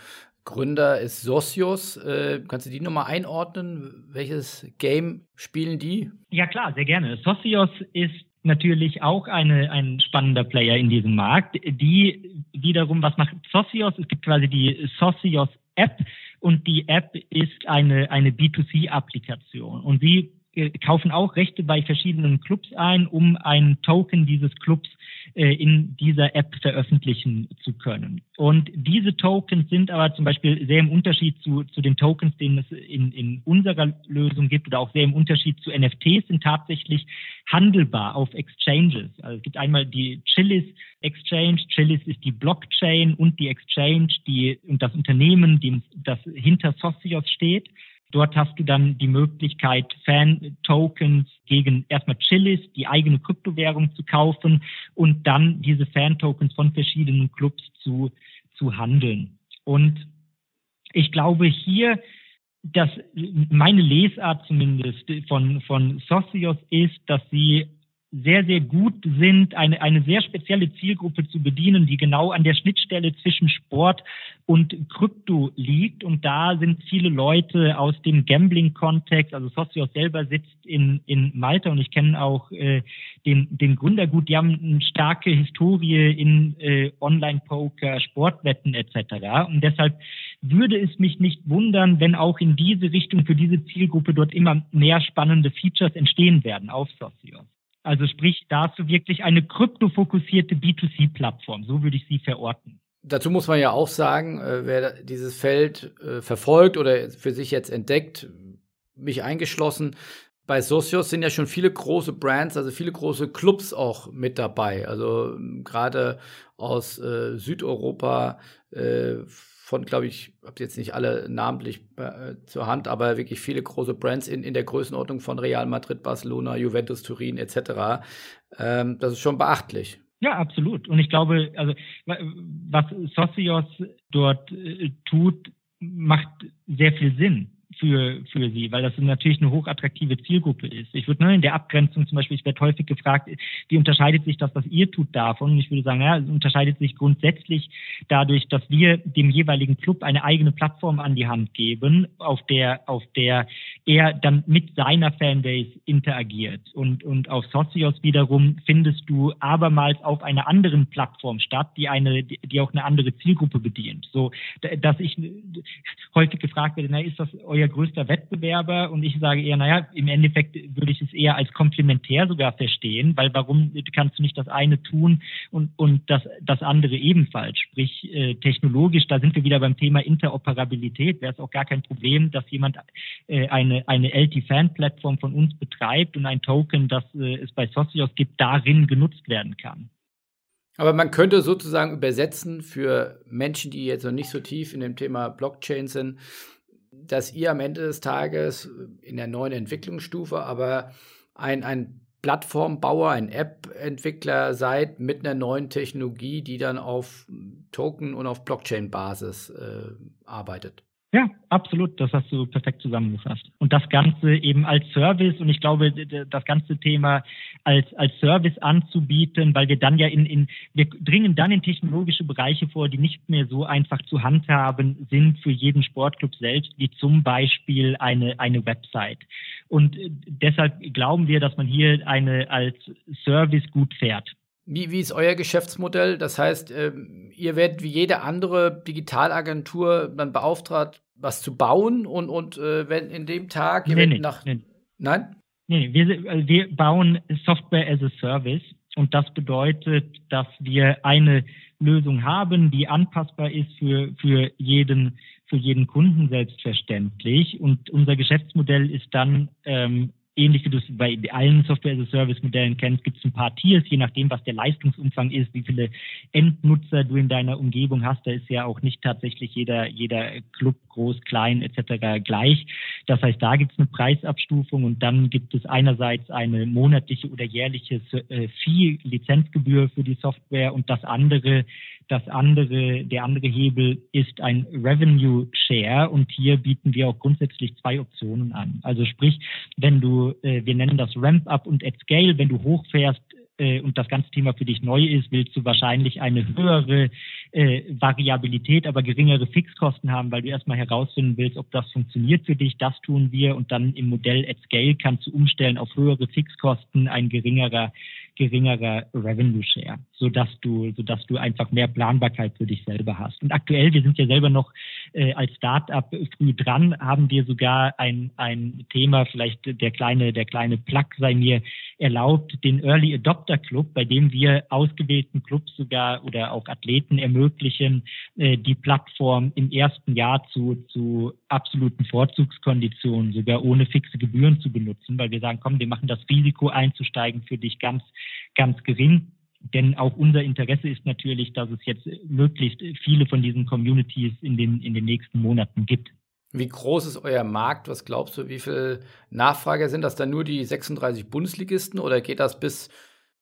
Gründer ist Socios. Äh, kannst du die nochmal einordnen? Welches Game spielen die? Ja klar, sehr gerne. Socios ist natürlich auch eine, ein spannender Player in diesem Markt. Die wiederum, was macht Socios? Es gibt quasi die Socios App und die App ist eine, eine B2C-Applikation und sie äh, kaufen auch Rechte bei verschiedenen Clubs ein, um einen Token dieses Clubs in dieser App veröffentlichen zu können. Und diese Tokens sind aber zum Beispiel sehr im Unterschied zu, zu den Tokens, den es in, in unserer Lösung gibt oder auch sehr im Unterschied zu NFTs, sind tatsächlich handelbar auf Exchanges. Also es gibt einmal die Chiliz Exchange. Chiliz ist die Blockchain und die Exchange, die und das Unternehmen, die, das hinter Socios steht. Dort hast du dann die Möglichkeit, Fan-Tokens gegen erstmal Chilis, die eigene Kryptowährung zu kaufen und dann diese Fan-Tokens von verschiedenen Clubs zu, zu handeln. Und ich glaube hier, dass meine Lesart zumindest von, von Socios ist, dass sie sehr, sehr gut sind, eine, eine sehr spezielle Zielgruppe zu bedienen, die genau an der Schnittstelle zwischen Sport und Krypto liegt. Und da sind viele Leute aus dem Gambling-Kontext, also Socios selber sitzt in, in Malta und ich kenne auch äh, den, den Gründer gut. Die haben eine starke Historie in äh, Online-Poker, Sportwetten etc. Und deshalb würde es mich nicht wundern, wenn auch in diese Richtung für diese Zielgruppe dort immer mehr spannende Features entstehen werden auf Socios. Also sprich, da hast du wirklich eine kryptofokussierte B2C-Plattform. So würde ich sie verorten. Dazu muss man ja auch sagen, äh, wer dieses Feld äh, verfolgt oder für sich jetzt entdeckt, mich eingeschlossen, bei Socios sind ja schon viele große Brands, also viele große Clubs auch mit dabei. Also gerade aus äh, Südeuropa, äh, von, glaube ich, habe jetzt nicht alle namentlich äh, zur Hand, aber wirklich viele große Brands in, in der Größenordnung von Real Madrid, Barcelona, Juventus, Turin etc. Ähm, das ist schon beachtlich. Ja, absolut. Und ich glaube, also was Socios dort äh, tut, macht sehr viel Sinn für, für sie, weil das natürlich eine hochattraktive Zielgruppe ist. Ich würde nur in der Abgrenzung zum Beispiel, ich werde häufig gefragt, wie unterscheidet sich das, was ihr tut, davon? Und ich würde sagen, ja, es unterscheidet sich grundsätzlich dadurch, dass wir dem jeweiligen Club eine eigene Plattform an die Hand geben, auf der, auf der er dann mit seiner Fanbase interagiert. Und, und auf Socios wiederum findest du abermals auf einer anderen Plattform statt, die eine, die auch eine andere Zielgruppe bedient. So, dass ich häufig gefragt werde, na, ist das euer euer größter Wettbewerber und ich sage eher, naja, im Endeffekt würde ich es eher als komplementär sogar verstehen, weil warum kannst du nicht das eine tun und, und das, das andere ebenfalls? Sprich, äh, technologisch, da sind wir wieder beim Thema Interoperabilität, wäre es auch gar kein Problem, dass jemand äh, eine, eine LT-Fan-Plattform von uns betreibt und ein Token, das äh, es bei Socios gibt, darin genutzt werden kann. Aber man könnte sozusagen übersetzen für Menschen, die jetzt noch nicht so tief in dem Thema Blockchain sind, dass ihr am Ende des Tages in der neuen Entwicklungsstufe aber ein, ein Plattformbauer, ein App-Entwickler seid mit einer neuen Technologie, die dann auf Token und auf Blockchain-Basis äh, arbeitet. Ja, absolut. Das hast du perfekt zusammengefasst. Und das Ganze eben als Service und ich glaube, das ganze Thema als, als Service anzubieten, weil wir dann ja in, in, wir dringen dann in technologische Bereiche vor, die nicht mehr so einfach zu handhaben sind für jeden Sportclub selbst, wie zum Beispiel eine, eine Website. Und deshalb glauben wir, dass man hier eine als Service gut fährt. Wie, wie ist euer Geschäftsmodell? Das heißt, ähm, ihr werdet wie jede andere Digitalagentur dann beauftragt, was zu bauen und, und äh, wenn in dem Tag nee, nee, nach. Nee. Nein? Nee, wir, also wir bauen Software as a Service und das bedeutet, dass wir eine Lösung haben, die anpassbar ist für, für jeden für jeden Kunden selbstverständlich. Und unser Geschäftsmodell ist dann ähm, ähnlich wie du es bei allen Software-as-a-Service-Modellen kennst, gibt es ein paar Tiers, je nachdem, was der Leistungsumfang ist, wie viele Endnutzer du in deiner Umgebung hast. Da ist ja auch nicht tatsächlich jeder, jeder Club groß, klein etc. gleich. Das heißt, da gibt es eine Preisabstufung und dann gibt es einerseits eine monatliche oder jährliche äh, Fee-Lizenzgebühr für die Software und das andere das andere, der andere Hebel ist ein Revenue Share und hier bieten wir auch grundsätzlich zwei Optionen an. Also sprich, wenn du, äh, wir nennen das Ramp Up und at Scale, wenn du hochfährst, äh, und das ganze Thema für dich neu ist, willst du wahrscheinlich eine höhere äh, Variabilität, aber geringere Fixkosten haben, weil du erstmal herausfinden willst, ob das funktioniert für dich. Das tun wir und dann im Modell at Scale kannst du umstellen auf höhere Fixkosten, ein geringerer geringerer Revenue Share, sodass du, sodass du einfach mehr Planbarkeit für dich selber hast. Und aktuell, wir sind ja selber noch äh, als Startup früh dran, haben wir sogar ein, ein Thema, vielleicht der kleine, der kleine Plug sei mir erlaubt, den Early Adopter Club, bei dem wir ausgewählten Clubs sogar oder auch Athleten ermöglichen, äh, die Plattform im ersten Jahr zu, zu absoluten Vorzugskonditionen, sogar ohne fixe Gebühren zu benutzen, weil wir sagen, komm, wir machen das Risiko einzusteigen für dich ganz, ganz gering. Denn auch unser Interesse ist natürlich, dass es jetzt möglichst viele von diesen Communities in den, in den nächsten Monaten gibt. Wie groß ist euer Markt? Was glaubst du, wie viele Nachfrager sind das dann nur die 36 Bundesligisten oder geht das bis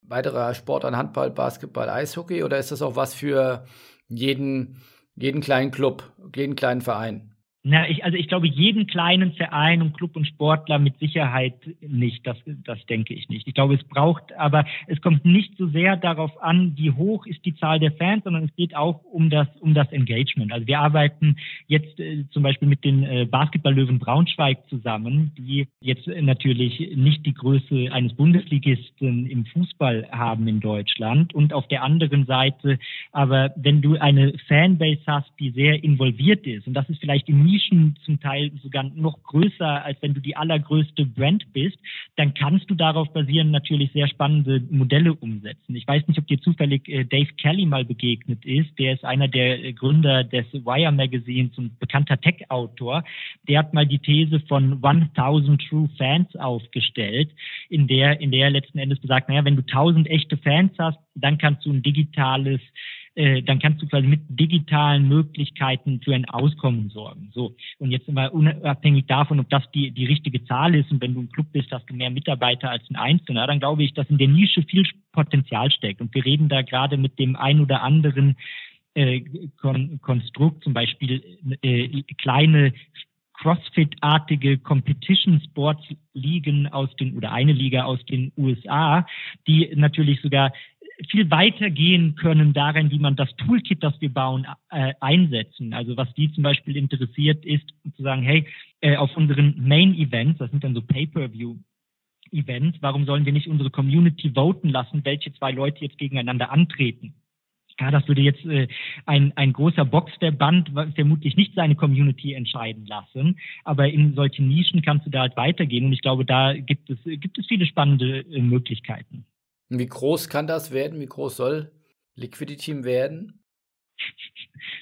weiterer Sport an Handball, Basketball, Eishockey oder ist das auch was für jeden, jeden kleinen Club, jeden kleinen Verein? Na, ich, also ich glaube, jeden kleinen Verein und Club und Sportler mit Sicherheit nicht. Das, das denke ich nicht. Ich glaube, es braucht, aber es kommt nicht so sehr darauf an, wie hoch ist die Zahl der Fans, sondern es geht auch um das, um das Engagement. Also wir arbeiten jetzt äh, zum Beispiel mit den äh, Basketballlöwen Braunschweig zusammen, die jetzt natürlich nicht die Größe eines Bundesligisten im Fußball haben in Deutschland. Und auf der anderen Seite, aber wenn du eine Fanbase hast, die sehr involviert ist, und das ist vielleicht in Nischen zum Teil sogar noch größer, als wenn du die allergrößte Brand bist, dann kannst du darauf basieren natürlich sehr spannende Modelle umsetzen. Ich weiß nicht, ob dir zufällig äh, Dave Kelly mal begegnet ist. Der ist einer der äh, Gründer des Wire Magazines und bekannter Tech-Autor. Der hat mal die These von 1000 True Fans aufgestellt, in der, in der er letzten Endes besagt, naja, wenn du 1000 echte Fans hast, dann kannst du ein digitales äh, dann kannst du quasi mit digitalen Möglichkeiten für ein Auskommen sorgen. So. Und jetzt immer unabhängig davon, ob das die, die richtige Zahl ist und wenn du ein Club bist, hast du mehr Mitarbeiter als ein Einzelner, dann glaube ich, dass in der Nische viel Potenzial steckt. Und wir reden da gerade mit dem ein oder anderen äh, Kon Konstrukt, zum Beispiel äh, kleine CrossFit-artige Competition Sports Ligen aus den oder eine Liga aus den USA, die natürlich sogar viel weiter gehen können darin, wie man das Toolkit, das wir bauen, äh, einsetzen. Also was die zum Beispiel interessiert, ist zu sagen, hey, äh, auf unseren Main Events, das sind dann so Pay-per-View Events, warum sollen wir nicht unsere Community voten lassen, welche zwei Leute jetzt gegeneinander antreten? Ja, das würde jetzt äh, ein, ein großer Boxverband vermutlich nicht seine Community entscheiden lassen. Aber in solchen Nischen kannst du da halt weitergehen. Und ich glaube, da gibt es, gibt es viele spannende äh, Möglichkeiten. Wie groß kann das werden? Wie groß soll Liquidity werden?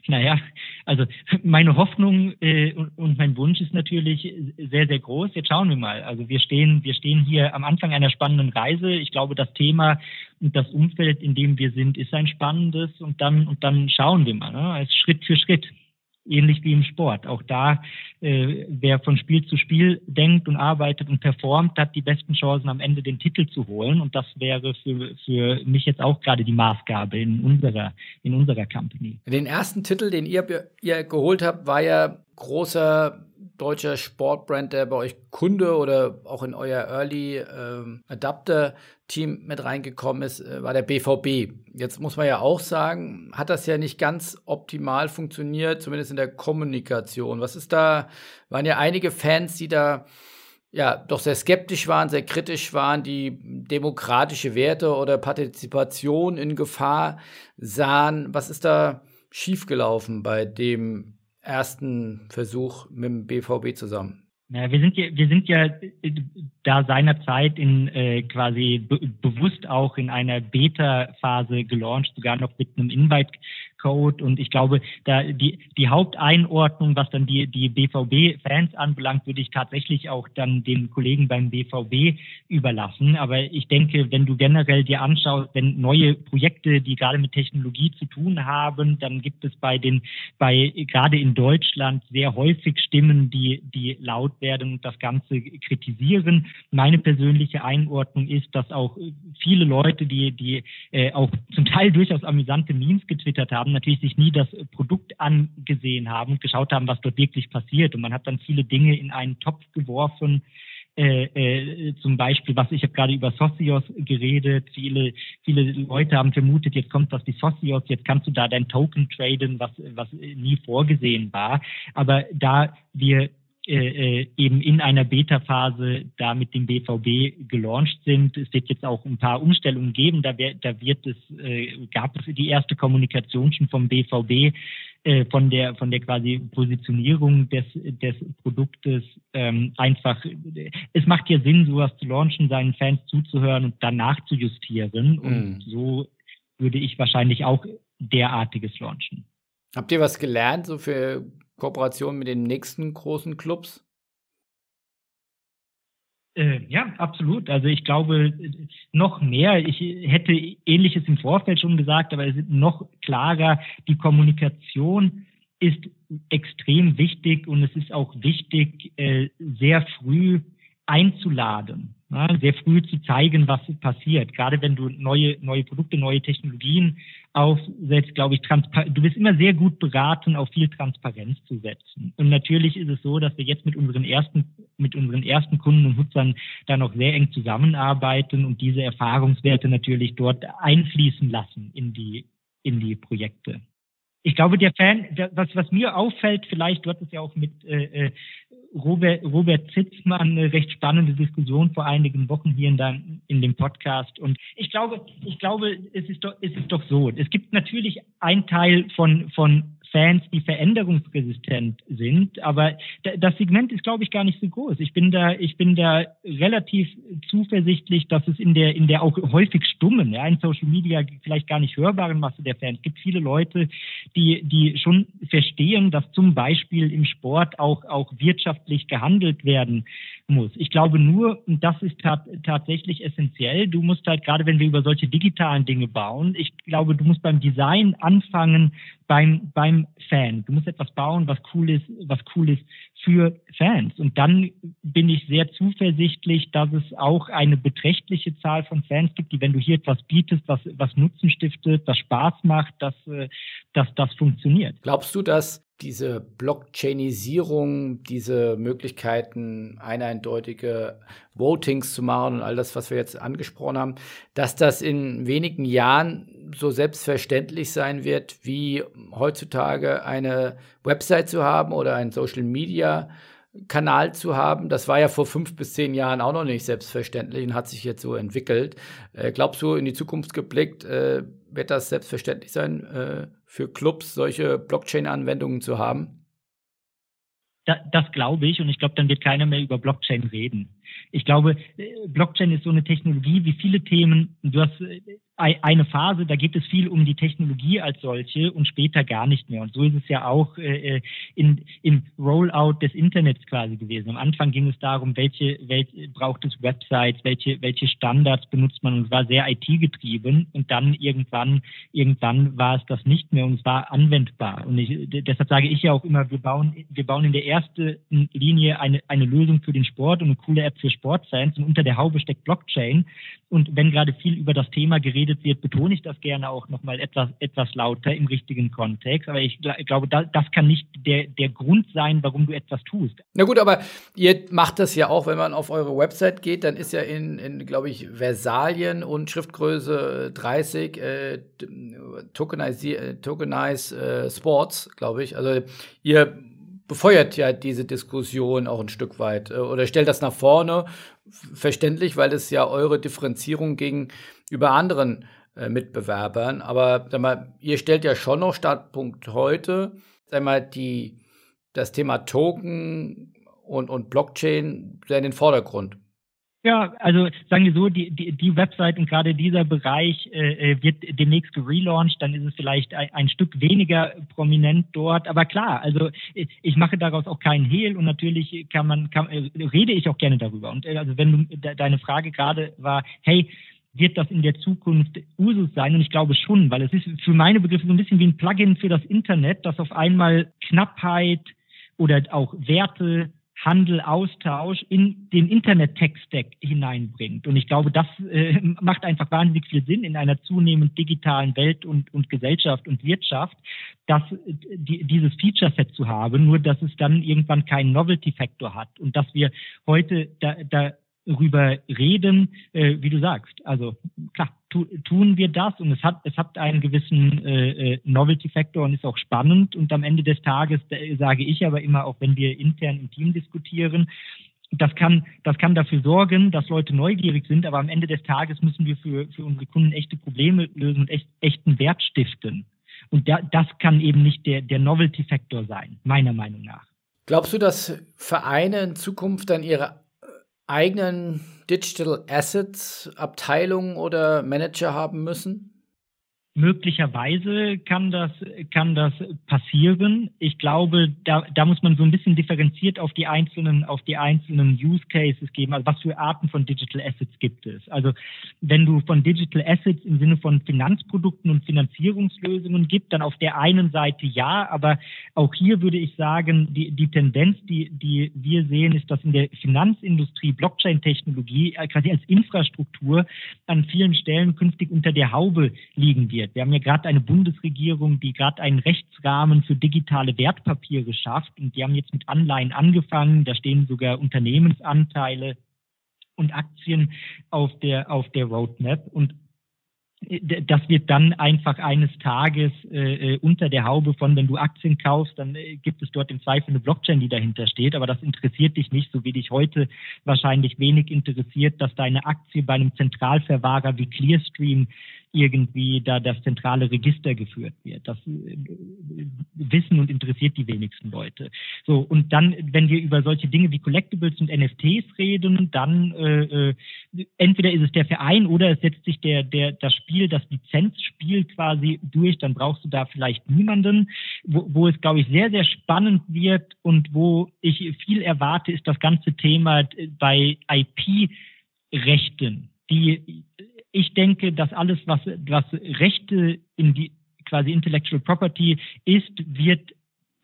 Naja, also meine Hoffnung äh, und, mein Wunsch ist natürlich sehr, sehr groß. Jetzt schauen wir mal. Also wir stehen, wir stehen hier am Anfang einer spannenden Reise. Ich glaube, das Thema und das Umfeld, in dem wir sind, ist ein spannendes und dann und dann schauen wir mal. Ne? Also Schritt für Schritt ähnlich wie im Sport. Auch da, äh, wer von Spiel zu Spiel denkt und arbeitet und performt, hat die besten Chancen, am Ende den Titel zu holen. Und das wäre für, für mich jetzt auch gerade die Maßgabe in unserer, in unserer Company. Den ersten Titel, den ihr, ihr geholt habt, war ja großer deutscher Sportbrand, der bei euch Kunde oder auch in euer Early ähm, Adapter Team mit reingekommen ist, äh, war der BVB. Jetzt muss man ja auch sagen, hat das ja nicht ganz optimal funktioniert, zumindest in der Kommunikation. Was ist da, waren ja einige Fans, die da ja doch sehr skeptisch waren, sehr kritisch waren, die demokratische Werte oder Partizipation in Gefahr sahen. Was ist da schiefgelaufen bei dem ersten Versuch mit dem BVB zusammen? Ja, wir sind ja, wir sind ja äh, da seinerzeit in äh, quasi be bewusst auch in einer Beta-Phase gelauncht, sogar noch mit einem Invite Code. Und ich glaube, da die, die Haupteinordnung, was dann die, die BVB-Fans anbelangt, würde ich tatsächlich auch dann den Kollegen beim BVB überlassen. Aber ich denke, wenn du generell dir anschaust, wenn neue Projekte, die gerade mit Technologie zu tun haben, dann gibt es bei den, bei, gerade in Deutschland sehr häufig Stimmen, die, die laut werden und das Ganze kritisieren. Meine persönliche Einordnung ist, dass auch viele Leute, die, die äh, auch zum Teil durchaus amüsante Memes getwittert haben, natürlich sich nie das Produkt angesehen haben und geschaut haben, was dort wirklich passiert. Und man hat dann viele Dinge in einen Topf geworfen, äh, äh, zum Beispiel, was ich habe gerade über Socios geredet. Viele, viele Leute haben vermutet, jetzt kommt was wie Socios, jetzt kannst du da dein Token traden, was, was nie vorgesehen war. Aber da wir äh, äh, eben in einer Beta-Phase da mit dem BVB gelauncht sind. Es wird jetzt auch ein paar Umstellungen geben. Da, wär, da wird es, äh, gab es die erste Kommunikation schon vom BVB äh, von der von der quasi Positionierung des des Produktes ähm, einfach. Es macht ja Sinn, sowas zu launchen, seinen Fans zuzuhören und danach zu justieren. Und mm. so würde ich wahrscheinlich auch derartiges launchen. Habt ihr was gelernt, so für Kooperation mit den nächsten großen Clubs? Äh, ja, absolut. Also ich glaube noch mehr. Ich hätte Ähnliches im Vorfeld schon gesagt, aber es ist noch klarer. Die Kommunikation ist extrem wichtig und es ist auch wichtig, äh, sehr früh einzuladen, sehr früh zu zeigen, was passiert. Gerade wenn du neue, neue Produkte, neue Technologien aufsetzt, glaube ich, du bist immer sehr gut beraten, auf viel Transparenz zu setzen. Und natürlich ist es so, dass wir jetzt mit unseren ersten, mit unseren ersten Kunden und Nutzern da noch sehr eng zusammenarbeiten und diese Erfahrungswerte natürlich dort einfließen lassen in die, in die Projekte. Ich glaube, der Fan, was, was mir auffällt, vielleicht, du hattest ja auch mit äh, äh Robert, Robert Zitzmann eine recht spannende Diskussion vor einigen Wochen hier in, dein, in dem Podcast. Und ich glaube, ich glaube, es ist doch, es ist doch so. Es gibt natürlich ein Teil von, von Fans, die veränderungsresistent sind. Aber das Segment ist, glaube ich, gar nicht so groß. Ich bin da, ich bin da relativ zuversichtlich, dass es in der, in der auch häufig stummen, ja, in Social Media vielleicht gar nicht hörbaren Masse der Fans gibt viele Leute, die, die schon verstehen, dass zum Beispiel im Sport auch, auch wirtschaftlich gehandelt werden muss. Ich glaube nur, und das ist tatsächlich essentiell, du musst halt, gerade wenn wir über solche digitalen Dinge bauen, ich glaube, du musst beim Design anfangen, beim, beim Fan. Du musst etwas bauen, was cool ist, was cool ist für Fans. Und dann bin ich sehr zuversichtlich, dass es auch eine beträchtliche Zahl von Fans gibt, die, wenn du hier etwas bietest, was, was Nutzen stiftet, was Spaß macht, dass, äh, dass das funktioniert. Glaubst du, dass diese Blockchainisierung, diese Möglichkeiten, eindeutige Votings zu machen und all das, was wir jetzt angesprochen haben, dass das in wenigen Jahren so selbstverständlich sein wird, wie heutzutage eine Website zu haben oder ein Social Media Kanal zu haben. Das war ja vor fünf bis zehn Jahren auch noch nicht selbstverständlich und hat sich jetzt so entwickelt. Äh, glaubst du, in die Zukunft geblickt, äh, wird das selbstverständlich sein, äh, für Clubs solche Blockchain-Anwendungen zu haben? Da, das glaube ich und ich glaube, dann wird keiner mehr über Blockchain reden. Ich glaube, äh, Blockchain ist so eine Technologie wie viele Themen. Du hast äh, eine Phase, da geht es viel um die Technologie als solche und später gar nicht mehr. Und so ist es ja auch äh, in, im Rollout des Internets quasi gewesen. Am Anfang ging es darum, welche, welche braucht es Websites, welche, welche Standards benutzt man und war sehr IT-getrieben und dann irgendwann, irgendwann war es das nicht mehr und es war anwendbar. Und ich, deshalb sage ich ja auch immer, wir bauen, wir bauen in der ersten Linie eine, eine Lösung für den Sport und eine coole App Web für Sportfans und unter der Haube steckt Blockchain. Und wenn gerade viel über das Thema geredet wird, betone ich das gerne auch nochmal etwas, etwas lauter im richtigen Kontext. Aber ich, ich glaube, das, das kann nicht der, der Grund sein, warum du etwas tust. Na gut, aber ihr macht das ja auch, wenn man auf eure Website geht, dann ist ja in, in glaube ich, Versalien und Schriftgröße 30 äh, Tokenize, äh, Tokenize äh, Sports, glaube ich. Also ihr befeuert ja diese Diskussion auch ein Stück weit äh, oder stellt das nach vorne. Verständlich, weil es ja eure Differenzierung gegenüber anderen äh, Mitbewerbern. Aber sag mal, ihr stellt ja schon noch Startpunkt heute, sag mal, die, das Thema Token und, und Blockchain in den Vordergrund. Ja, also sagen wir so, die, die, die Website und gerade dieser Bereich äh, äh, wird demnächst gelauncht, dann ist es vielleicht ein, ein, Stück weniger prominent dort. Aber klar, also ich, mache daraus auch keinen Hehl und natürlich kann man, kann, äh, rede ich auch gerne darüber. Und äh, also wenn du de, deine Frage gerade war, hey, wird das in der Zukunft Usus sein? Und ich glaube schon, weil es ist für meine Begriffe so ein bisschen wie ein Plugin für das Internet, das auf einmal Knappheit oder auch Werte Handel, Austausch in den Internet-Tech-Stack hineinbringt. Und ich glaube, das äh, macht einfach wahnsinnig viel Sinn in einer zunehmend digitalen Welt und, und Gesellschaft und Wirtschaft, dass die, dieses Feature-Set zu haben, nur dass es dann irgendwann keinen Novelty-Faktor hat und dass wir heute da, da darüber reden, äh, wie du sagst. Also klar, tu, tun wir das und es hat es hat einen gewissen äh, äh Novelty-Faktor und ist auch spannend. Und am Ende des Tages äh, sage ich aber immer, auch wenn wir intern im Team diskutieren, das kann, das kann dafür sorgen, dass Leute neugierig sind, aber am Ende des Tages müssen wir für, für unsere Kunden echte Probleme lösen und echt, echten Wert stiften. Und da, das kann eben nicht der, der Novelty-Faktor sein, meiner Meinung nach. Glaubst du, dass Vereine in Zukunft dann ihre eigenen Digital Assets Abteilung oder Manager haben müssen? Möglicherweise kann das, kann das passieren. Ich glaube, da, da muss man so ein bisschen differenziert auf die einzelnen, auf die einzelnen Use Cases geben. Also was für Arten von Digital Assets gibt es? Also wenn du von Digital Assets im Sinne von Finanzprodukten und Finanzierungslösungen gibt, dann auf der einen Seite ja, aber auch hier würde ich sagen, die, die Tendenz, die, die wir sehen, ist, dass in der Finanzindustrie Blockchain-Technologie quasi als Infrastruktur an vielen Stellen künftig unter der Haube liegen wird passiert. Wir haben ja gerade eine Bundesregierung, die gerade einen Rechtsrahmen für digitale Wertpapiere schafft und die haben jetzt mit Anleihen angefangen. Da stehen sogar Unternehmensanteile und Aktien auf der, auf der Roadmap. Und das wird dann einfach eines Tages äh, äh, unter der Haube von, wenn du Aktien kaufst, dann äh, gibt es dort im Zweifel eine Blockchain, die dahinter steht. Aber das interessiert dich nicht, so wie dich heute wahrscheinlich wenig interessiert, dass deine Aktie bei einem Zentralverwahrer wie Clearstream irgendwie da das zentrale Register geführt wird. Das äh, wissen und interessiert die wenigsten Leute. So, und dann, wenn wir über solche Dinge wie Collectibles und NFTs reden, dann äh, äh, entweder ist es der Verein oder es setzt sich der, der, das Spiel das Lizenzspiel quasi durch, dann brauchst du da vielleicht niemanden. Wo, wo es, glaube ich, sehr, sehr spannend wird und wo ich viel erwarte, ist das ganze Thema bei IP-Rechten. Die, ich denke, dass alles, was, was Rechte in die quasi Intellectual Property ist, wird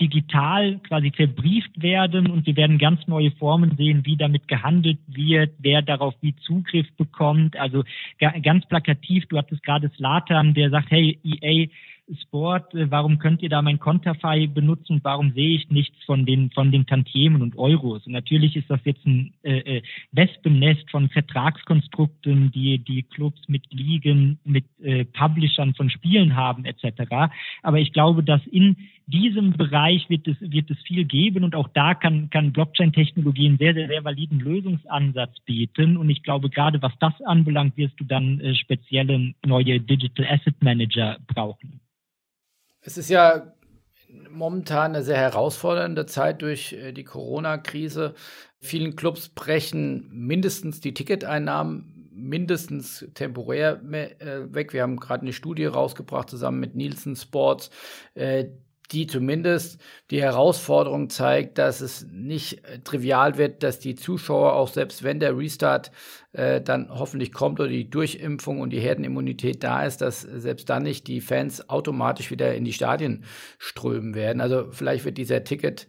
digital quasi verbrieft werden und wir werden ganz neue Formen sehen, wie damit gehandelt wird, wer darauf wie Zugriff bekommt. Also ganz plakativ, du hattest gerade Slatan, der sagt, hey, EA, Sport, äh, warum könnt ihr da mein Konterfei benutzen? Warum sehe ich nichts von den, von den Tantiemen und Euros? Und natürlich ist das jetzt ein äh, äh, Wespennest von Vertragskonstrukten, die die Clubs mit Ligen, mit äh, Publishern von Spielen haben etc. Aber ich glaube, dass in diesem Bereich wird es, wird es viel geben und auch da kann, kann Blockchain-Technologie einen sehr, sehr, sehr validen Lösungsansatz bieten. Und ich glaube, gerade was das anbelangt, wirst du dann äh, spezielle neue Digital Asset Manager brauchen. Es ist ja momentan eine sehr herausfordernde Zeit durch äh, die Corona-Krise. Vielen Clubs brechen mindestens die Ticketeinnahmen mindestens temporär äh, weg. Wir haben gerade eine Studie rausgebracht zusammen mit Nielsen Sports, äh, die zumindest die Herausforderung zeigt, dass es nicht äh, trivial wird, dass die Zuschauer auch selbst wenn der Restart äh, dann hoffentlich kommt oder die Durchimpfung und die Herdenimmunität da ist, dass selbst dann nicht die Fans automatisch wieder in die Stadien strömen werden. Also vielleicht wird dieser Ticket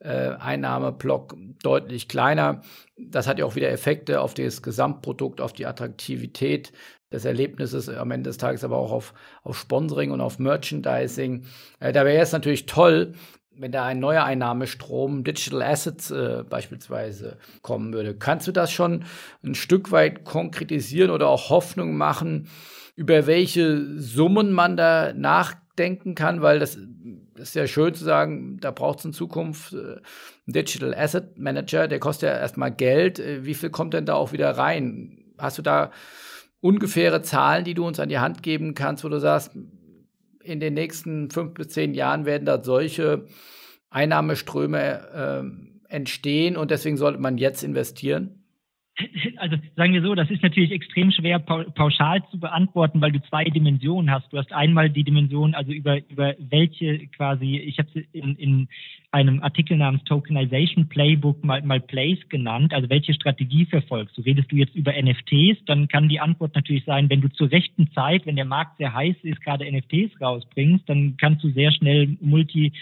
äh, Einnahmeblock deutlich kleiner. Das hat ja auch wieder Effekte auf das Gesamtprodukt, auf die Attraktivität des Erlebnisses am Ende des Tages, aber auch auf, auf Sponsoring und auf Merchandising. Äh, da wäre es natürlich toll, wenn da ein neuer Einnahmestrom, Digital Assets äh, beispielsweise kommen würde. Kannst du das schon ein Stück weit konkretisieren oder auch Hoffnung machen, über welche Summen man da nachdenken kann? Weil das ist ja schön zu sagen, da braucht es in Zukunft äh, einen Digital Asset Manager, der kostet ja erstmal Geld. Äh, wie viel kommt denn da auch wieder rein? Hast du da ungefähre Zahlen, die du uns an die Hand geben kannst, wo du sagst, in den nächsten fünf bis zehn Jahren werden da solche Einnahmeströme äh, entstehen und deswegen sollte man jetzt investieren? Also sagen wir so, das ist natürlich extrem schwer pauschal zu beantworten, weil du zwei Dimensionen hast. Du hast einmal die Dimension, also über, über welche quasi, ich habe es in, in einem Artikel namens Tokenization Playbook mal, mal Plays genannt, also welche Strategie verfolgst du? Redest du jetzt über NFTs, dann kann die Antwort natürlich sein, wenn du zur rechten Zeit, wenn der Markt sehr heiß ist, gerade NFTs rausbringst, dann kannst du sehr schnell multi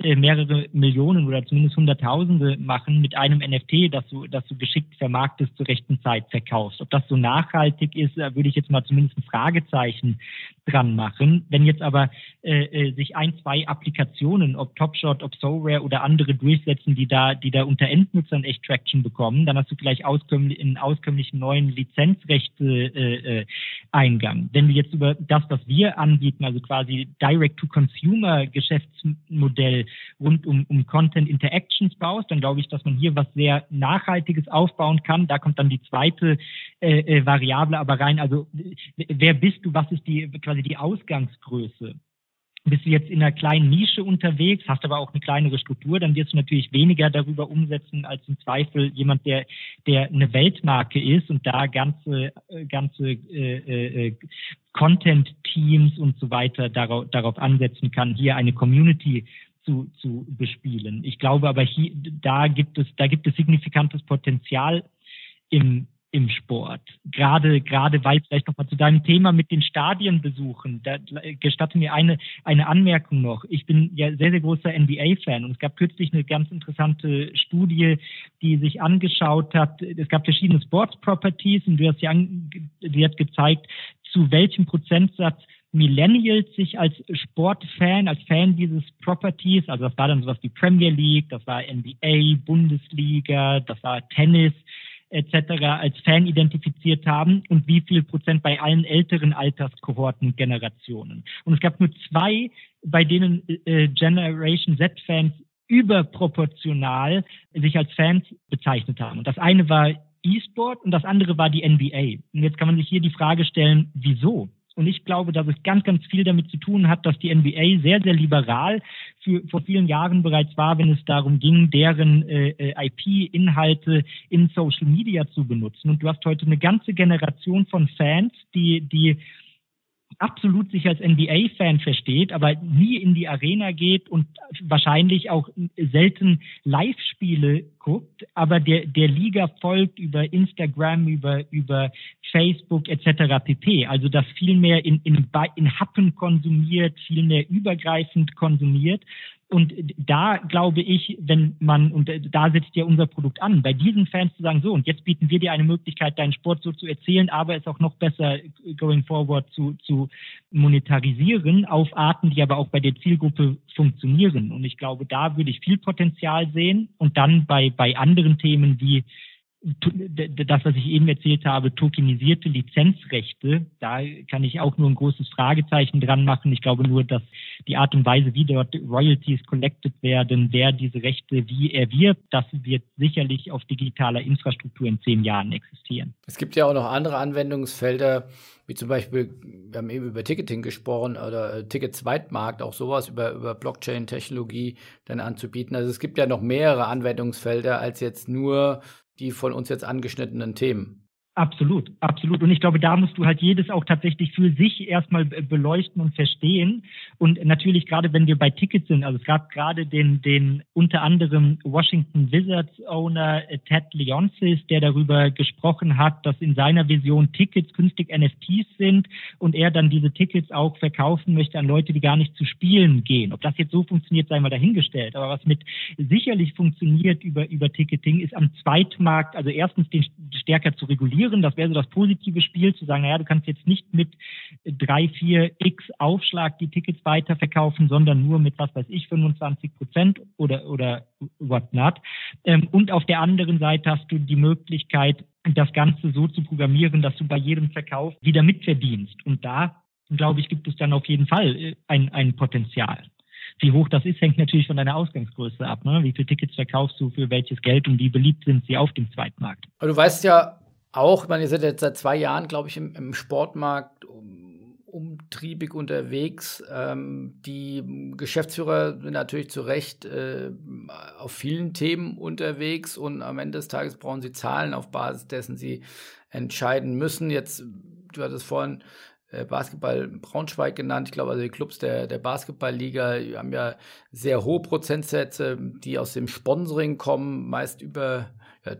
äh, mehrere Millionen oder zumindest Hunderttausende machen mit einem NFT, das du, das du geschickt vermarktest zur rechten Zeit verkaufst. Ob das so nachhaltig ist, würde ich jetzt mal zumindest ein Fragezeichen dran machen. Wenn jetzt aber äh, äh, sich ein, zwei Applikationen, ob Topshot, ob Software oder andere durchsetzen, die da, die da unter Endnutzern echt Traction bekommen, dann hast du vielleicht auskömmlich, einen auskömmlichen neuen Lizenzrechte-Eingang. Äh, Wenn wir jetzt über das, was wir anbieten, also quasi Direct-to-Consumer-Geschäftsmodell rund um, um Content Interactions baust, dann glaube ich, dass man hier was sehr Nachhaltiges aufbauen kann. Da kommt dann die zweite äh, äh, Variable aber rein. Also wer bist du, was ist die quasi die Ausgangsgröße? Bist du jetzt in einer kleinen Nische unterwegs, hast aber auch eine kleinere Struktur, dann wirst du natürlich weniger darüber umsetzen als im Zweifel jemand, der, der eine Weltmarke ist und da ganze, ganze äh, äh, Content-Teams und so weiter darauf, darauf ansetzen kann, hier eine Community zu, zu bespielen. Ich glaube aber hier, da gibt es, da gibt es signifikantes Potenzial im, im Sport. Gerade, gerade weil vielleicht nochmal zu deinem Thema mit den Stadienbesuchen, da gestatte mir eine, eine Anmerkung noch. Ich bin ja sehr, sehr großer NBA-Fan und es gab kürzlich eine ganz interessante Studie, die sich angeschaut hat, es gab verschiedene Sports Properties und du hast ja, die hat gezeigt, zu welchem Prozentsatz Millennials sich als Sportfan, als Fan dieses Properties, also das war dann sowas wie Premier League, das war NBA, Bundesliga, das war Tennis etc. als Fan identifiziert haben und wie viel Prozent bei allen älteren Alterskohorten und Generationen. Und es gab nur zwei, bei denen äh, Generation Z-Fans überproportional sich als Fans bezeichnet haben. Und das eine war E-Sport und das andere war die NBA. Und jetzt kann man sich hier die Frage stellen, wieso? Und ich glaube, dass es ganz, ganz viel damit zu tun hat, dass die NBA sehr, sehr liberal für, vor vielen Jahren bereits war, wenn es darum ging, deren äh, äh IP-Inhalte in Social Media zu benutzen. Und du hast heute eine ganze Generation von Fans, die, die absolut sich als NBA-Fan versteht, aber nie in die Arena geht und wahrscheinlich auch selten Live-Spiele guckt, aber der, der Liga folgt über Instagram, über, über Facebook etc. pp. Also das viel mehr in, in, in Happen konsumiert, viel mehr übergreifend konsumiert und da glaube ich, wenn man, und da setzt ja unser Produkt an, bei diesen Fans zu sagen, so, und jetzt bieten wir dir eine Möglichkeit, deinen Sport so zu erzählen, aber es auch noch besser going forward zu, zu monetarisieren auf Arten, die aber auch bei der Zielgruppe funktionieren. Und ich glaube, da würde ich viel Potenzial sehen. Und dann bei, bei anderen Themen wie das, was ich eben erzählt habe, tokenisierte Lizenzrechte, da kann ich auch nur ein großes Fragezeichen dran machen. Ich glaube nur, dass die Art und Weise, wie dort Royalties collected werden, wer diese Rechte wie erwirbt, das wird sicherlich auf digitaler Infrastruktur in zehn Jahren existieren. Es gibt ja auch noch andere Anwendungsfelder, wie zum Beispiel, wir haben eben über Ticketing gesprochen oder äh, Ticket-Zweitmarkt, auch sowas über, über Blockchain-Technologie dann anzubieten. Also es gibt ja noch mehrere Anwendungsfelder als jetzt nur die von uns jetzt angeschnittenen Themen? Absolut, absolut. Und ich glaube, da musst du halt jedes auch tatsächlich für sich erstmal beleuchten und verstehen. Und natürlich gerade, wenn wir bei Tickets sind, also es gab gerade den, den unter anderem Washington Wizards Owner äh, Ted Leonsis, der darüber gesprochen hat, dass in seiner Vision Tickets künftig NFTs sind und er dann diese Tickets auch verkaufen möchte an Leute, die gar nicht zu spielen gehen. Ob das jetzt so funktioniert, sei mal dahingestellt. Aber was mit sicherlich funktioniert über, über Ticketing, ist am Zweitmarkt, also erstens den stärker zu regulieren, reduzieren. Das wäre so das positive Spiel, zu sagen, naja, du kannst jetzt nicht mit drei, vier X Aufschlag die Tickets weiterverkaufen, sondern nur mit, was weiß ich, 25 Prozent oder, oder whatnot. Ähm, und auf der anderen Seite hast du die Möglichkeit, das Ganze so zu programmieren, dass du bei jedem Verkauf wieder mitverdienst. Und da, glaube ich, gibt es dann auf jeden Fall äh, ein, ein Potenzial. Wie hoch das ist, hängt natürlich von deiner Ausgangsgröße ab. Ne? Wie viele Tickets verkaufst du für welches Geld und wie beliebt sind sie auf dem Zweitmarkt? Aber du weißt ja auch, ich meine, ihr seid jetzt seit zwei Jahren, glaube ich, im, im Sportmarkt um, umtriebig unterwegs. Ähm, die Geschäftsführer sind natürlich zu Recht äh, auf vielen Themen unterwegs und am Ende des Tages brauchen sie Zahlen, auf Basis dessen sie entscheiden müssen. Jetzt, du hattest vorhin äh, Basketball Braunschweig genannt. Ich glaube, also die Clubs der, der Basketballliga haben ja sehr hohe Prozentsätze, die aus dem Sponsoring kommen, meist über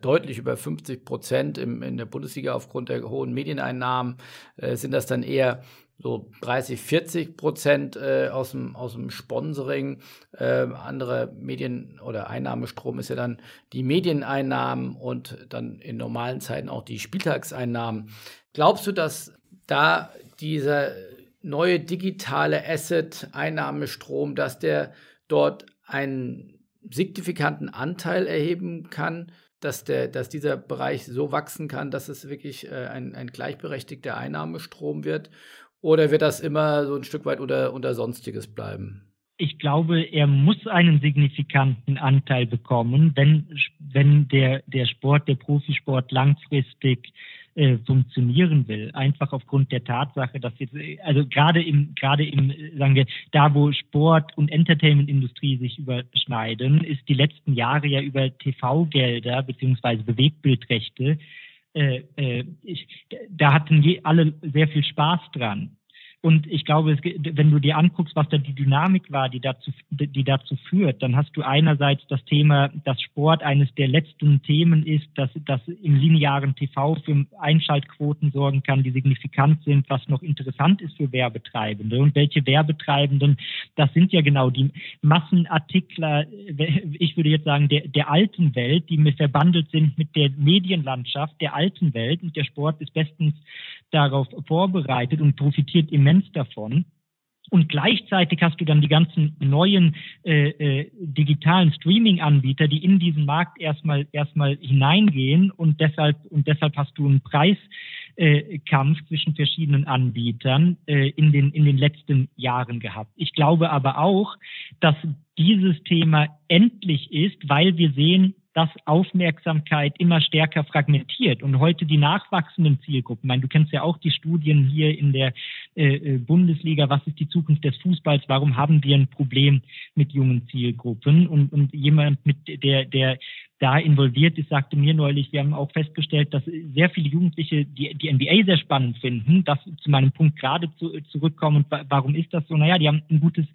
deutlich über 50 Prozent in der Bundesliga aufgrund der hohen Medieneinnahmen. Äh, sind das dann eher so 30, 40 Prozent äh, aus, dem, aus dem Sponsoring. Äh, andere Medien- oder Einnahmestrom ist ja dann die Medieneinnahmen und dann in normalen Zeiten auch die Spieltagseinnahmen. Glaubst du, dass da dieser neue digitale Asset-Einnahmestrom, dass der dort einen signifikanten Anteil erheben kann, dass, der, dass dieser Bereich so wachsen kann, dass es wirklich äh, ein, ein gleichberechtigter Einnahmestrom wird? Oder wird das immer so ein Stück weit unter, unter Sonstiges bleiben? Ich glaube, er muss einen signifikanten Anteil bekommen, wenn, wenn der, der Sport, der Profisport langfristig äh, funktionieren will. Einfach aufgrund der Tatsache, dass jetzt, also gerade im, gerade im, sagen wir, da wo Sport und Entertainment-Industrie sich überschneiden, ist die letzten Jahre ja über TV-Gelder beziehungsweise Bewegbildrechte äh, äh, ich, da hatten alle sehr viel Spaß dran. Und ich glaube, es, wenn du dir anguckst, was da die Dynamik war, die dazu, die dazu führt, dann hast du einerseits das Thema, dass Sport eines der letzten Themen ist, dass das im linearen TV für Einschaltquoten sorgen kann, die signifikant sind, was noch interessant ist für Werbetreibende. Und welche Werbetreibenden, das sind ja genau die Massenartikler, ich würde jetzt sagen, der, der alten Welt, die verbandelt sind mit der Medienlandschaft der alten Welt. Und der Sport ist bestens darauf vorbereitet und profitiert immens davon. Und gleichzeitig hast du dann die ganzen neuen äh, äh, digitalen Streaming-Anbieter, die in diesen Markt erstmal erstmal hineingehen und deshalb und deshalb hast du einen Preiskampf äh, zwischen verschiedenen Anbietern äh, in den in den letzten Jahren gehabt. Ich glaube aber auch, dass dieses Thema endlich ist, weil wir sehen, dass Aufmerksamkeit immer stärker fragmentiert und heute die nachwachsenden Zielgruppen, ich meine, du kennst ja auch die Studien hier in der äh, äh, Bundesliga, was ist die Zukunft des Fußballs, warum haben wir ein Problem mit jungen Zielgruppen und, und jemand mit der, der da involviert ist, sagte mir neulich, wir haben auch festgestellt, dass sehr viele Jugendliche die, die NBA sehr spannend finden, das zu meinem Punkt gerade zu, zurückkommen. Und warum ist das so? Naja, die haben ein gutes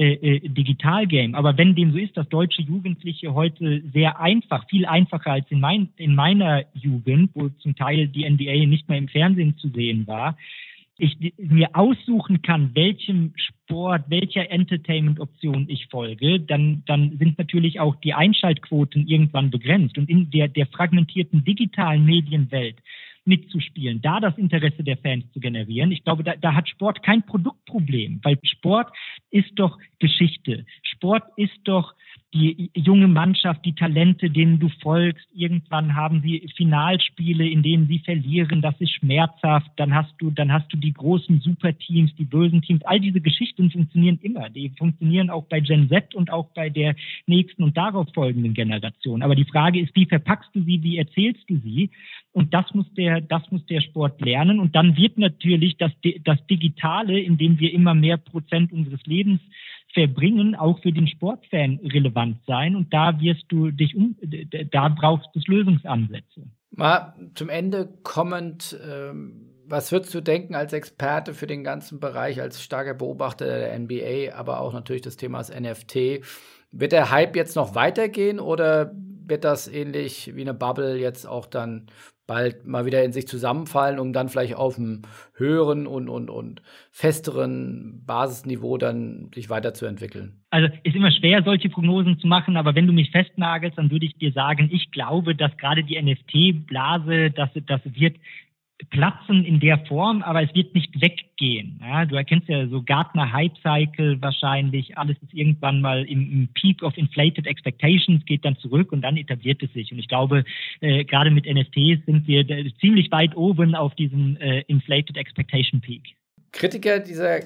äh, äh, Digitalgame. Aber wenn dem so ist, dass deutsche Jugendliche heute sehr einfach, viel einfacher als in, mein, in meiner Jugend, wo zum Teil die NBA nicht mehr im Fernsehen zu sehen war, ich mir aussuchen kann, welchem Sport, welcher Entertainment-Option ich folge, dann, dann sind natürlich auch die Einschaltquoten irgendwann begrenzt. Und in der, der fragmentierten digitalen Medienwelt mitzuspielen, da das Interesse der Fans zu generieren. Ich glaube, da, da hat Sport kein Produktproblem, weil Sport ist doch Geschichte. Sport ist doch die junge Mannschaft, die Talente, denen du folgst. Irgendwann haben sie Finalspiele, in denen sie verlieren. Das ist schmerzhaft. Dann hast du, dann hast du die großen Superteams, die bösen Teams. All diese Geschichten funktionieren immer. Die funktionieren auch bei Gen Z und auch bei der nächsten und darauf folgenden Generation. Aber die Frage ist, wie verpackst du sie? Wie erzählst du sie? Und das muss der, das muss der Sport lernen. Und dann wird natürlich das, das Digitale, in dem wir immer mehr Prozent unseres Lebens verbringen, auch für den Sportfan relevant sein. Und da wirst du dich um, da brauchst du Lösungsansätze. Mal zum Ende kommend, ähm, was würdest du denken als Experte für den ganzen Bereich, als starker Beobachter der NBA, aber auch natürlich des Themas NFT? Wird der Hype jetzt noch weitergehen oder wird das ähnlich wie eine Bubble jetzt auch dann bald mal wieder in sich zusammenfallen, um dann vielleicht auf einem höheren und, und, und festeren Basisniveau dann sich weiterzuentwickeln? Also ist immer schwer, solche Prognosen zu machen, aber wenn du mich festnagelst, dann würde ich dir sagen, ich glaube, dass gerade die NFT-Blase, das, das wird platzen in der Form, aber es wird nicht weggehen. Ja, du erkennst ja so Gartner Hype Cycle wahrscheinlich. Alles ist irgendwann mal im, im, Peak of Inflated Expectations, geht dann zurück und dann etabliert es sich. Und ich glaube, äh, gerade mit NFTs sind wir ziemlich weit oben auf diesem äh, Inflated Expectation Peak. Kritiker dieser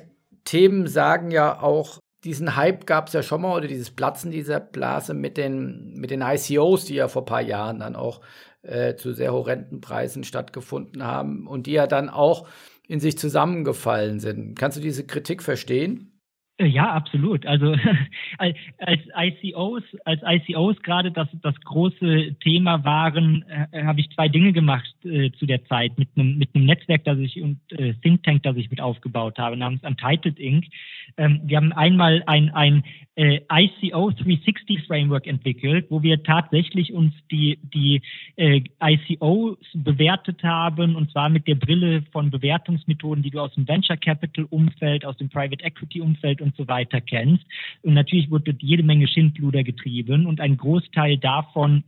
Themen sagen ja auch, diesen Hype gab es ja schon mal oder dieses Platzen dieser Blase mit den, mit den ICOs, die ja vor ein paar Jahren dann auch äh, zu sehr horrenden Preisen stattgefunden haben und die ja dann auch in sich zusammengefallen sind. Kannst du diese Kritik verstehen? Äh, ja, absolut. Also [LAUGHS] als ICOs, als ICOs gerade das, das große Thema waren, äh, habe ich zwei Dinge gemacht äh, zu der Zeit mit einem mit einem Netzwerk, das ich und äh, Think Tank, das ich mit aufgebaut habe, namens Untitled Inc. Ähm, wir haben einmal ein ein äh, ICO 360 Framework entwickelt, wo wir tatsächlich uns die die äh, ICOs bewertet haben und zwar mit der Brille von Bewertungsmethoden, die du aus dem Venture Capital Umfeld, aus dem Private Equity Umfeld und so weiter kennst. Und natürlich wurde jede Menge Schindluder getrieben und ein Großteil davon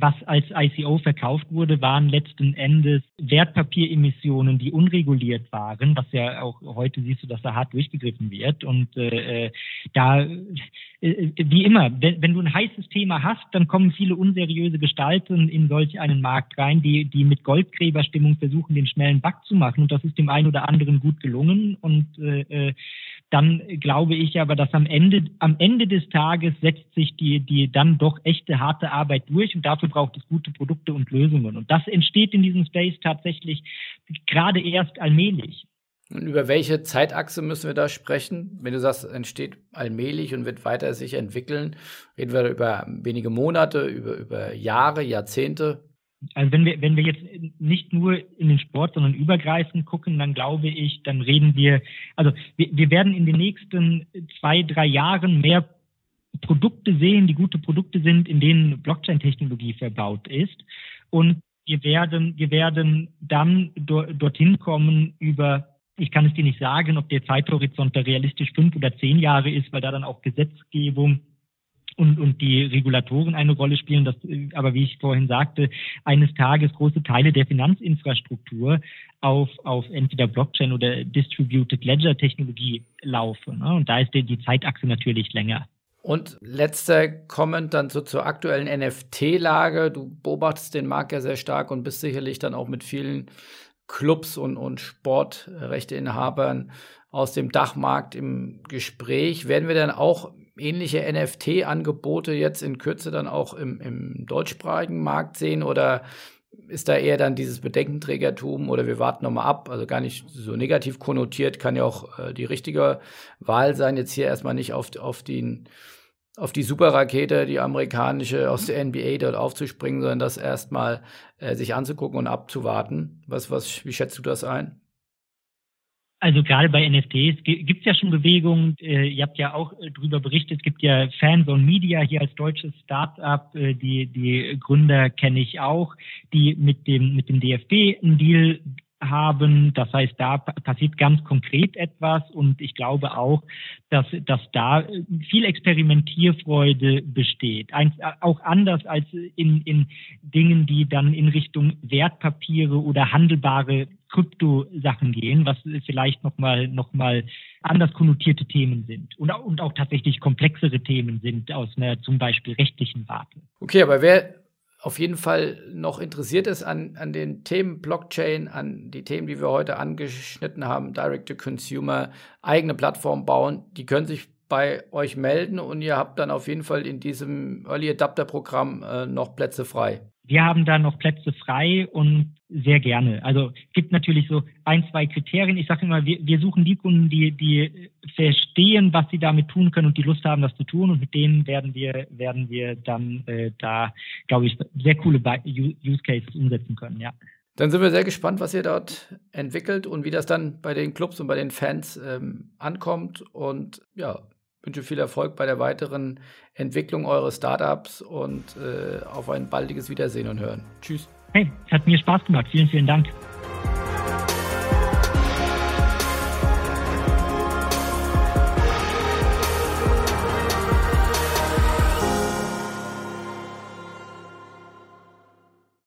was als ICO verkauft wurde, waren letzten Endes Wertpapieremissionen, die unreguliert waren, was ja auch heute siehst du, dass da hart durchgegriffen wird. Und äh, da, äh, wie immer, wenn, wenn, du ein heißes Thema hast, dann kommen viele unseriöse Gestalten in solch einen Markt rein, die, die mit Goldgräberstimmung versuchen, den schnellen Back zu machen. Und das ist dem einen oder anderen gut gelungen. Und äh, äh dann glaube ich aber, dass am Ende, am Ende des Tages setzt sich die, die dann doch echte harte Arbeit durch und dafür braucht es gute Produkte und Lösungen. Und das entsteht in diesem Space tatsächlich gerade erst allmählich. Und über welche Zeitachse müssen wir da sprechen? Wenn du sagst, es entsteht allmählich und wird weiter sich entwickeln, reden wir über wenige Monate, über, über Jahre, Jahrzehnte? also wenn wir, wenn wir jetzt nicht nur in den Sport, sondern übergreifend gucken, dann glaube ich, dann reden wir, also wir, wir werden in den nächsten zwei, drei Jahren mehr Produkte sehen, die gute Produkte sind, in denen Blockchain-Technologie verbaut ist. Und wir werden, wir werden dann do, dorthin kommen über ich kann es dir nicht sagen, ob der Zeithorizont da realistisch fünf oder zehn Jahre ist, weil da dann auch Gesetzgebung und, und die Regulatoren eine Rolle spielen, dass aber wie ich vorhin sagte, eines Tages große Teile der Finanzinfrastruktur auf, auf entweder Blockchain oder Distributed Ledger Technologie laufen. Ne? Und da ist die, die Zeitachse natürlich länger. Und letzter Comment dann so zur aktuellen NFT-Lage. Du beobachtest den Markt ja sehr stark und bist sicherlich dann auch mit vielen Clubs und, und Sportrechteinhabern aus dem Dachmarkt im Gespräch. Werden wir dann auch ähnliche NFT-Angebote jetzt in Kürze dann auch im, im deutschsprachigen Markt sehen oder ist da eher dann dieses Bedenkenträgertum oder wir warten nochmal ab, also gar nicht so negativ konnotiert, kann ja auch äh, die richtige Wahl sein, jetzt hier erstmal nicht auf, auf, den, auf die Superrakete, die amerikanische aus der NBA dort aufzuspringen, sondern das erstmal äh, sich anzugucken und abzuwarten. Was, was, wie schätzt du das ein? Also gerade bei NFTs gibt es ja schon Bewegungen. Äh, ihr habt ja auch äh, darüber berichtet. Es gibt ja Fanzone Media hier als deutsches Startup. Äh, die, die Gründer kenne ich auch, die mit dem, mit dem DFB einen Deal haben. Das heißt, da passiert ganz konkret etwas und ich glaube auch, dass, dass da viel Experimentierfreude besteht. Ein, auch anders als in, in Dingen, die dann in Richtung Wertpapiere oder handelbare Kryptosachen gehen, was vielleicht nochmal noch mal anders konnotierte Themen sind und, und auch tatsächlich komplexere Themen sind aus einer zum Beispiel rechtlichen Warte. Okay, aber wer auf jeden Fall noch interessiert ist an, an den Themen Blockchain, an die Themen, die wir heute angeschnitten haben, Direct-to-Consumer, eigene Plattform bauen, die können sich bei euch melden und ihr habt dann auf jeden Fall in diesem Early Adapter Programm äh, noch Plätze frei. Wir haben da noch Plätze frei und sehr gerne. Also gibt natürlich so ein, zwei Kriterien. Ich sage immer, wir, wir suchen die Kunden, die, die verstehen, was sie damit tun können und die Lust haben, das zu tun. Und mit denen werden wir, werden wir dann äh, da, glaube ich, sehr coole Use Cases umsetzen können, ja. Dann sind wir sehr gespannt, was ihr dort entwickelt und wie das dann bei den Clubs und bei den Fans ähm, ankommt. Und ja, wünsche viel Erfolg bei der weiteren Entwicklung eures Startups und äh, auf ein baldiges Wiedersehen und Hören. Tschüss. Hey, hat mir Spaß gemacht. Vielen, vielen Dank.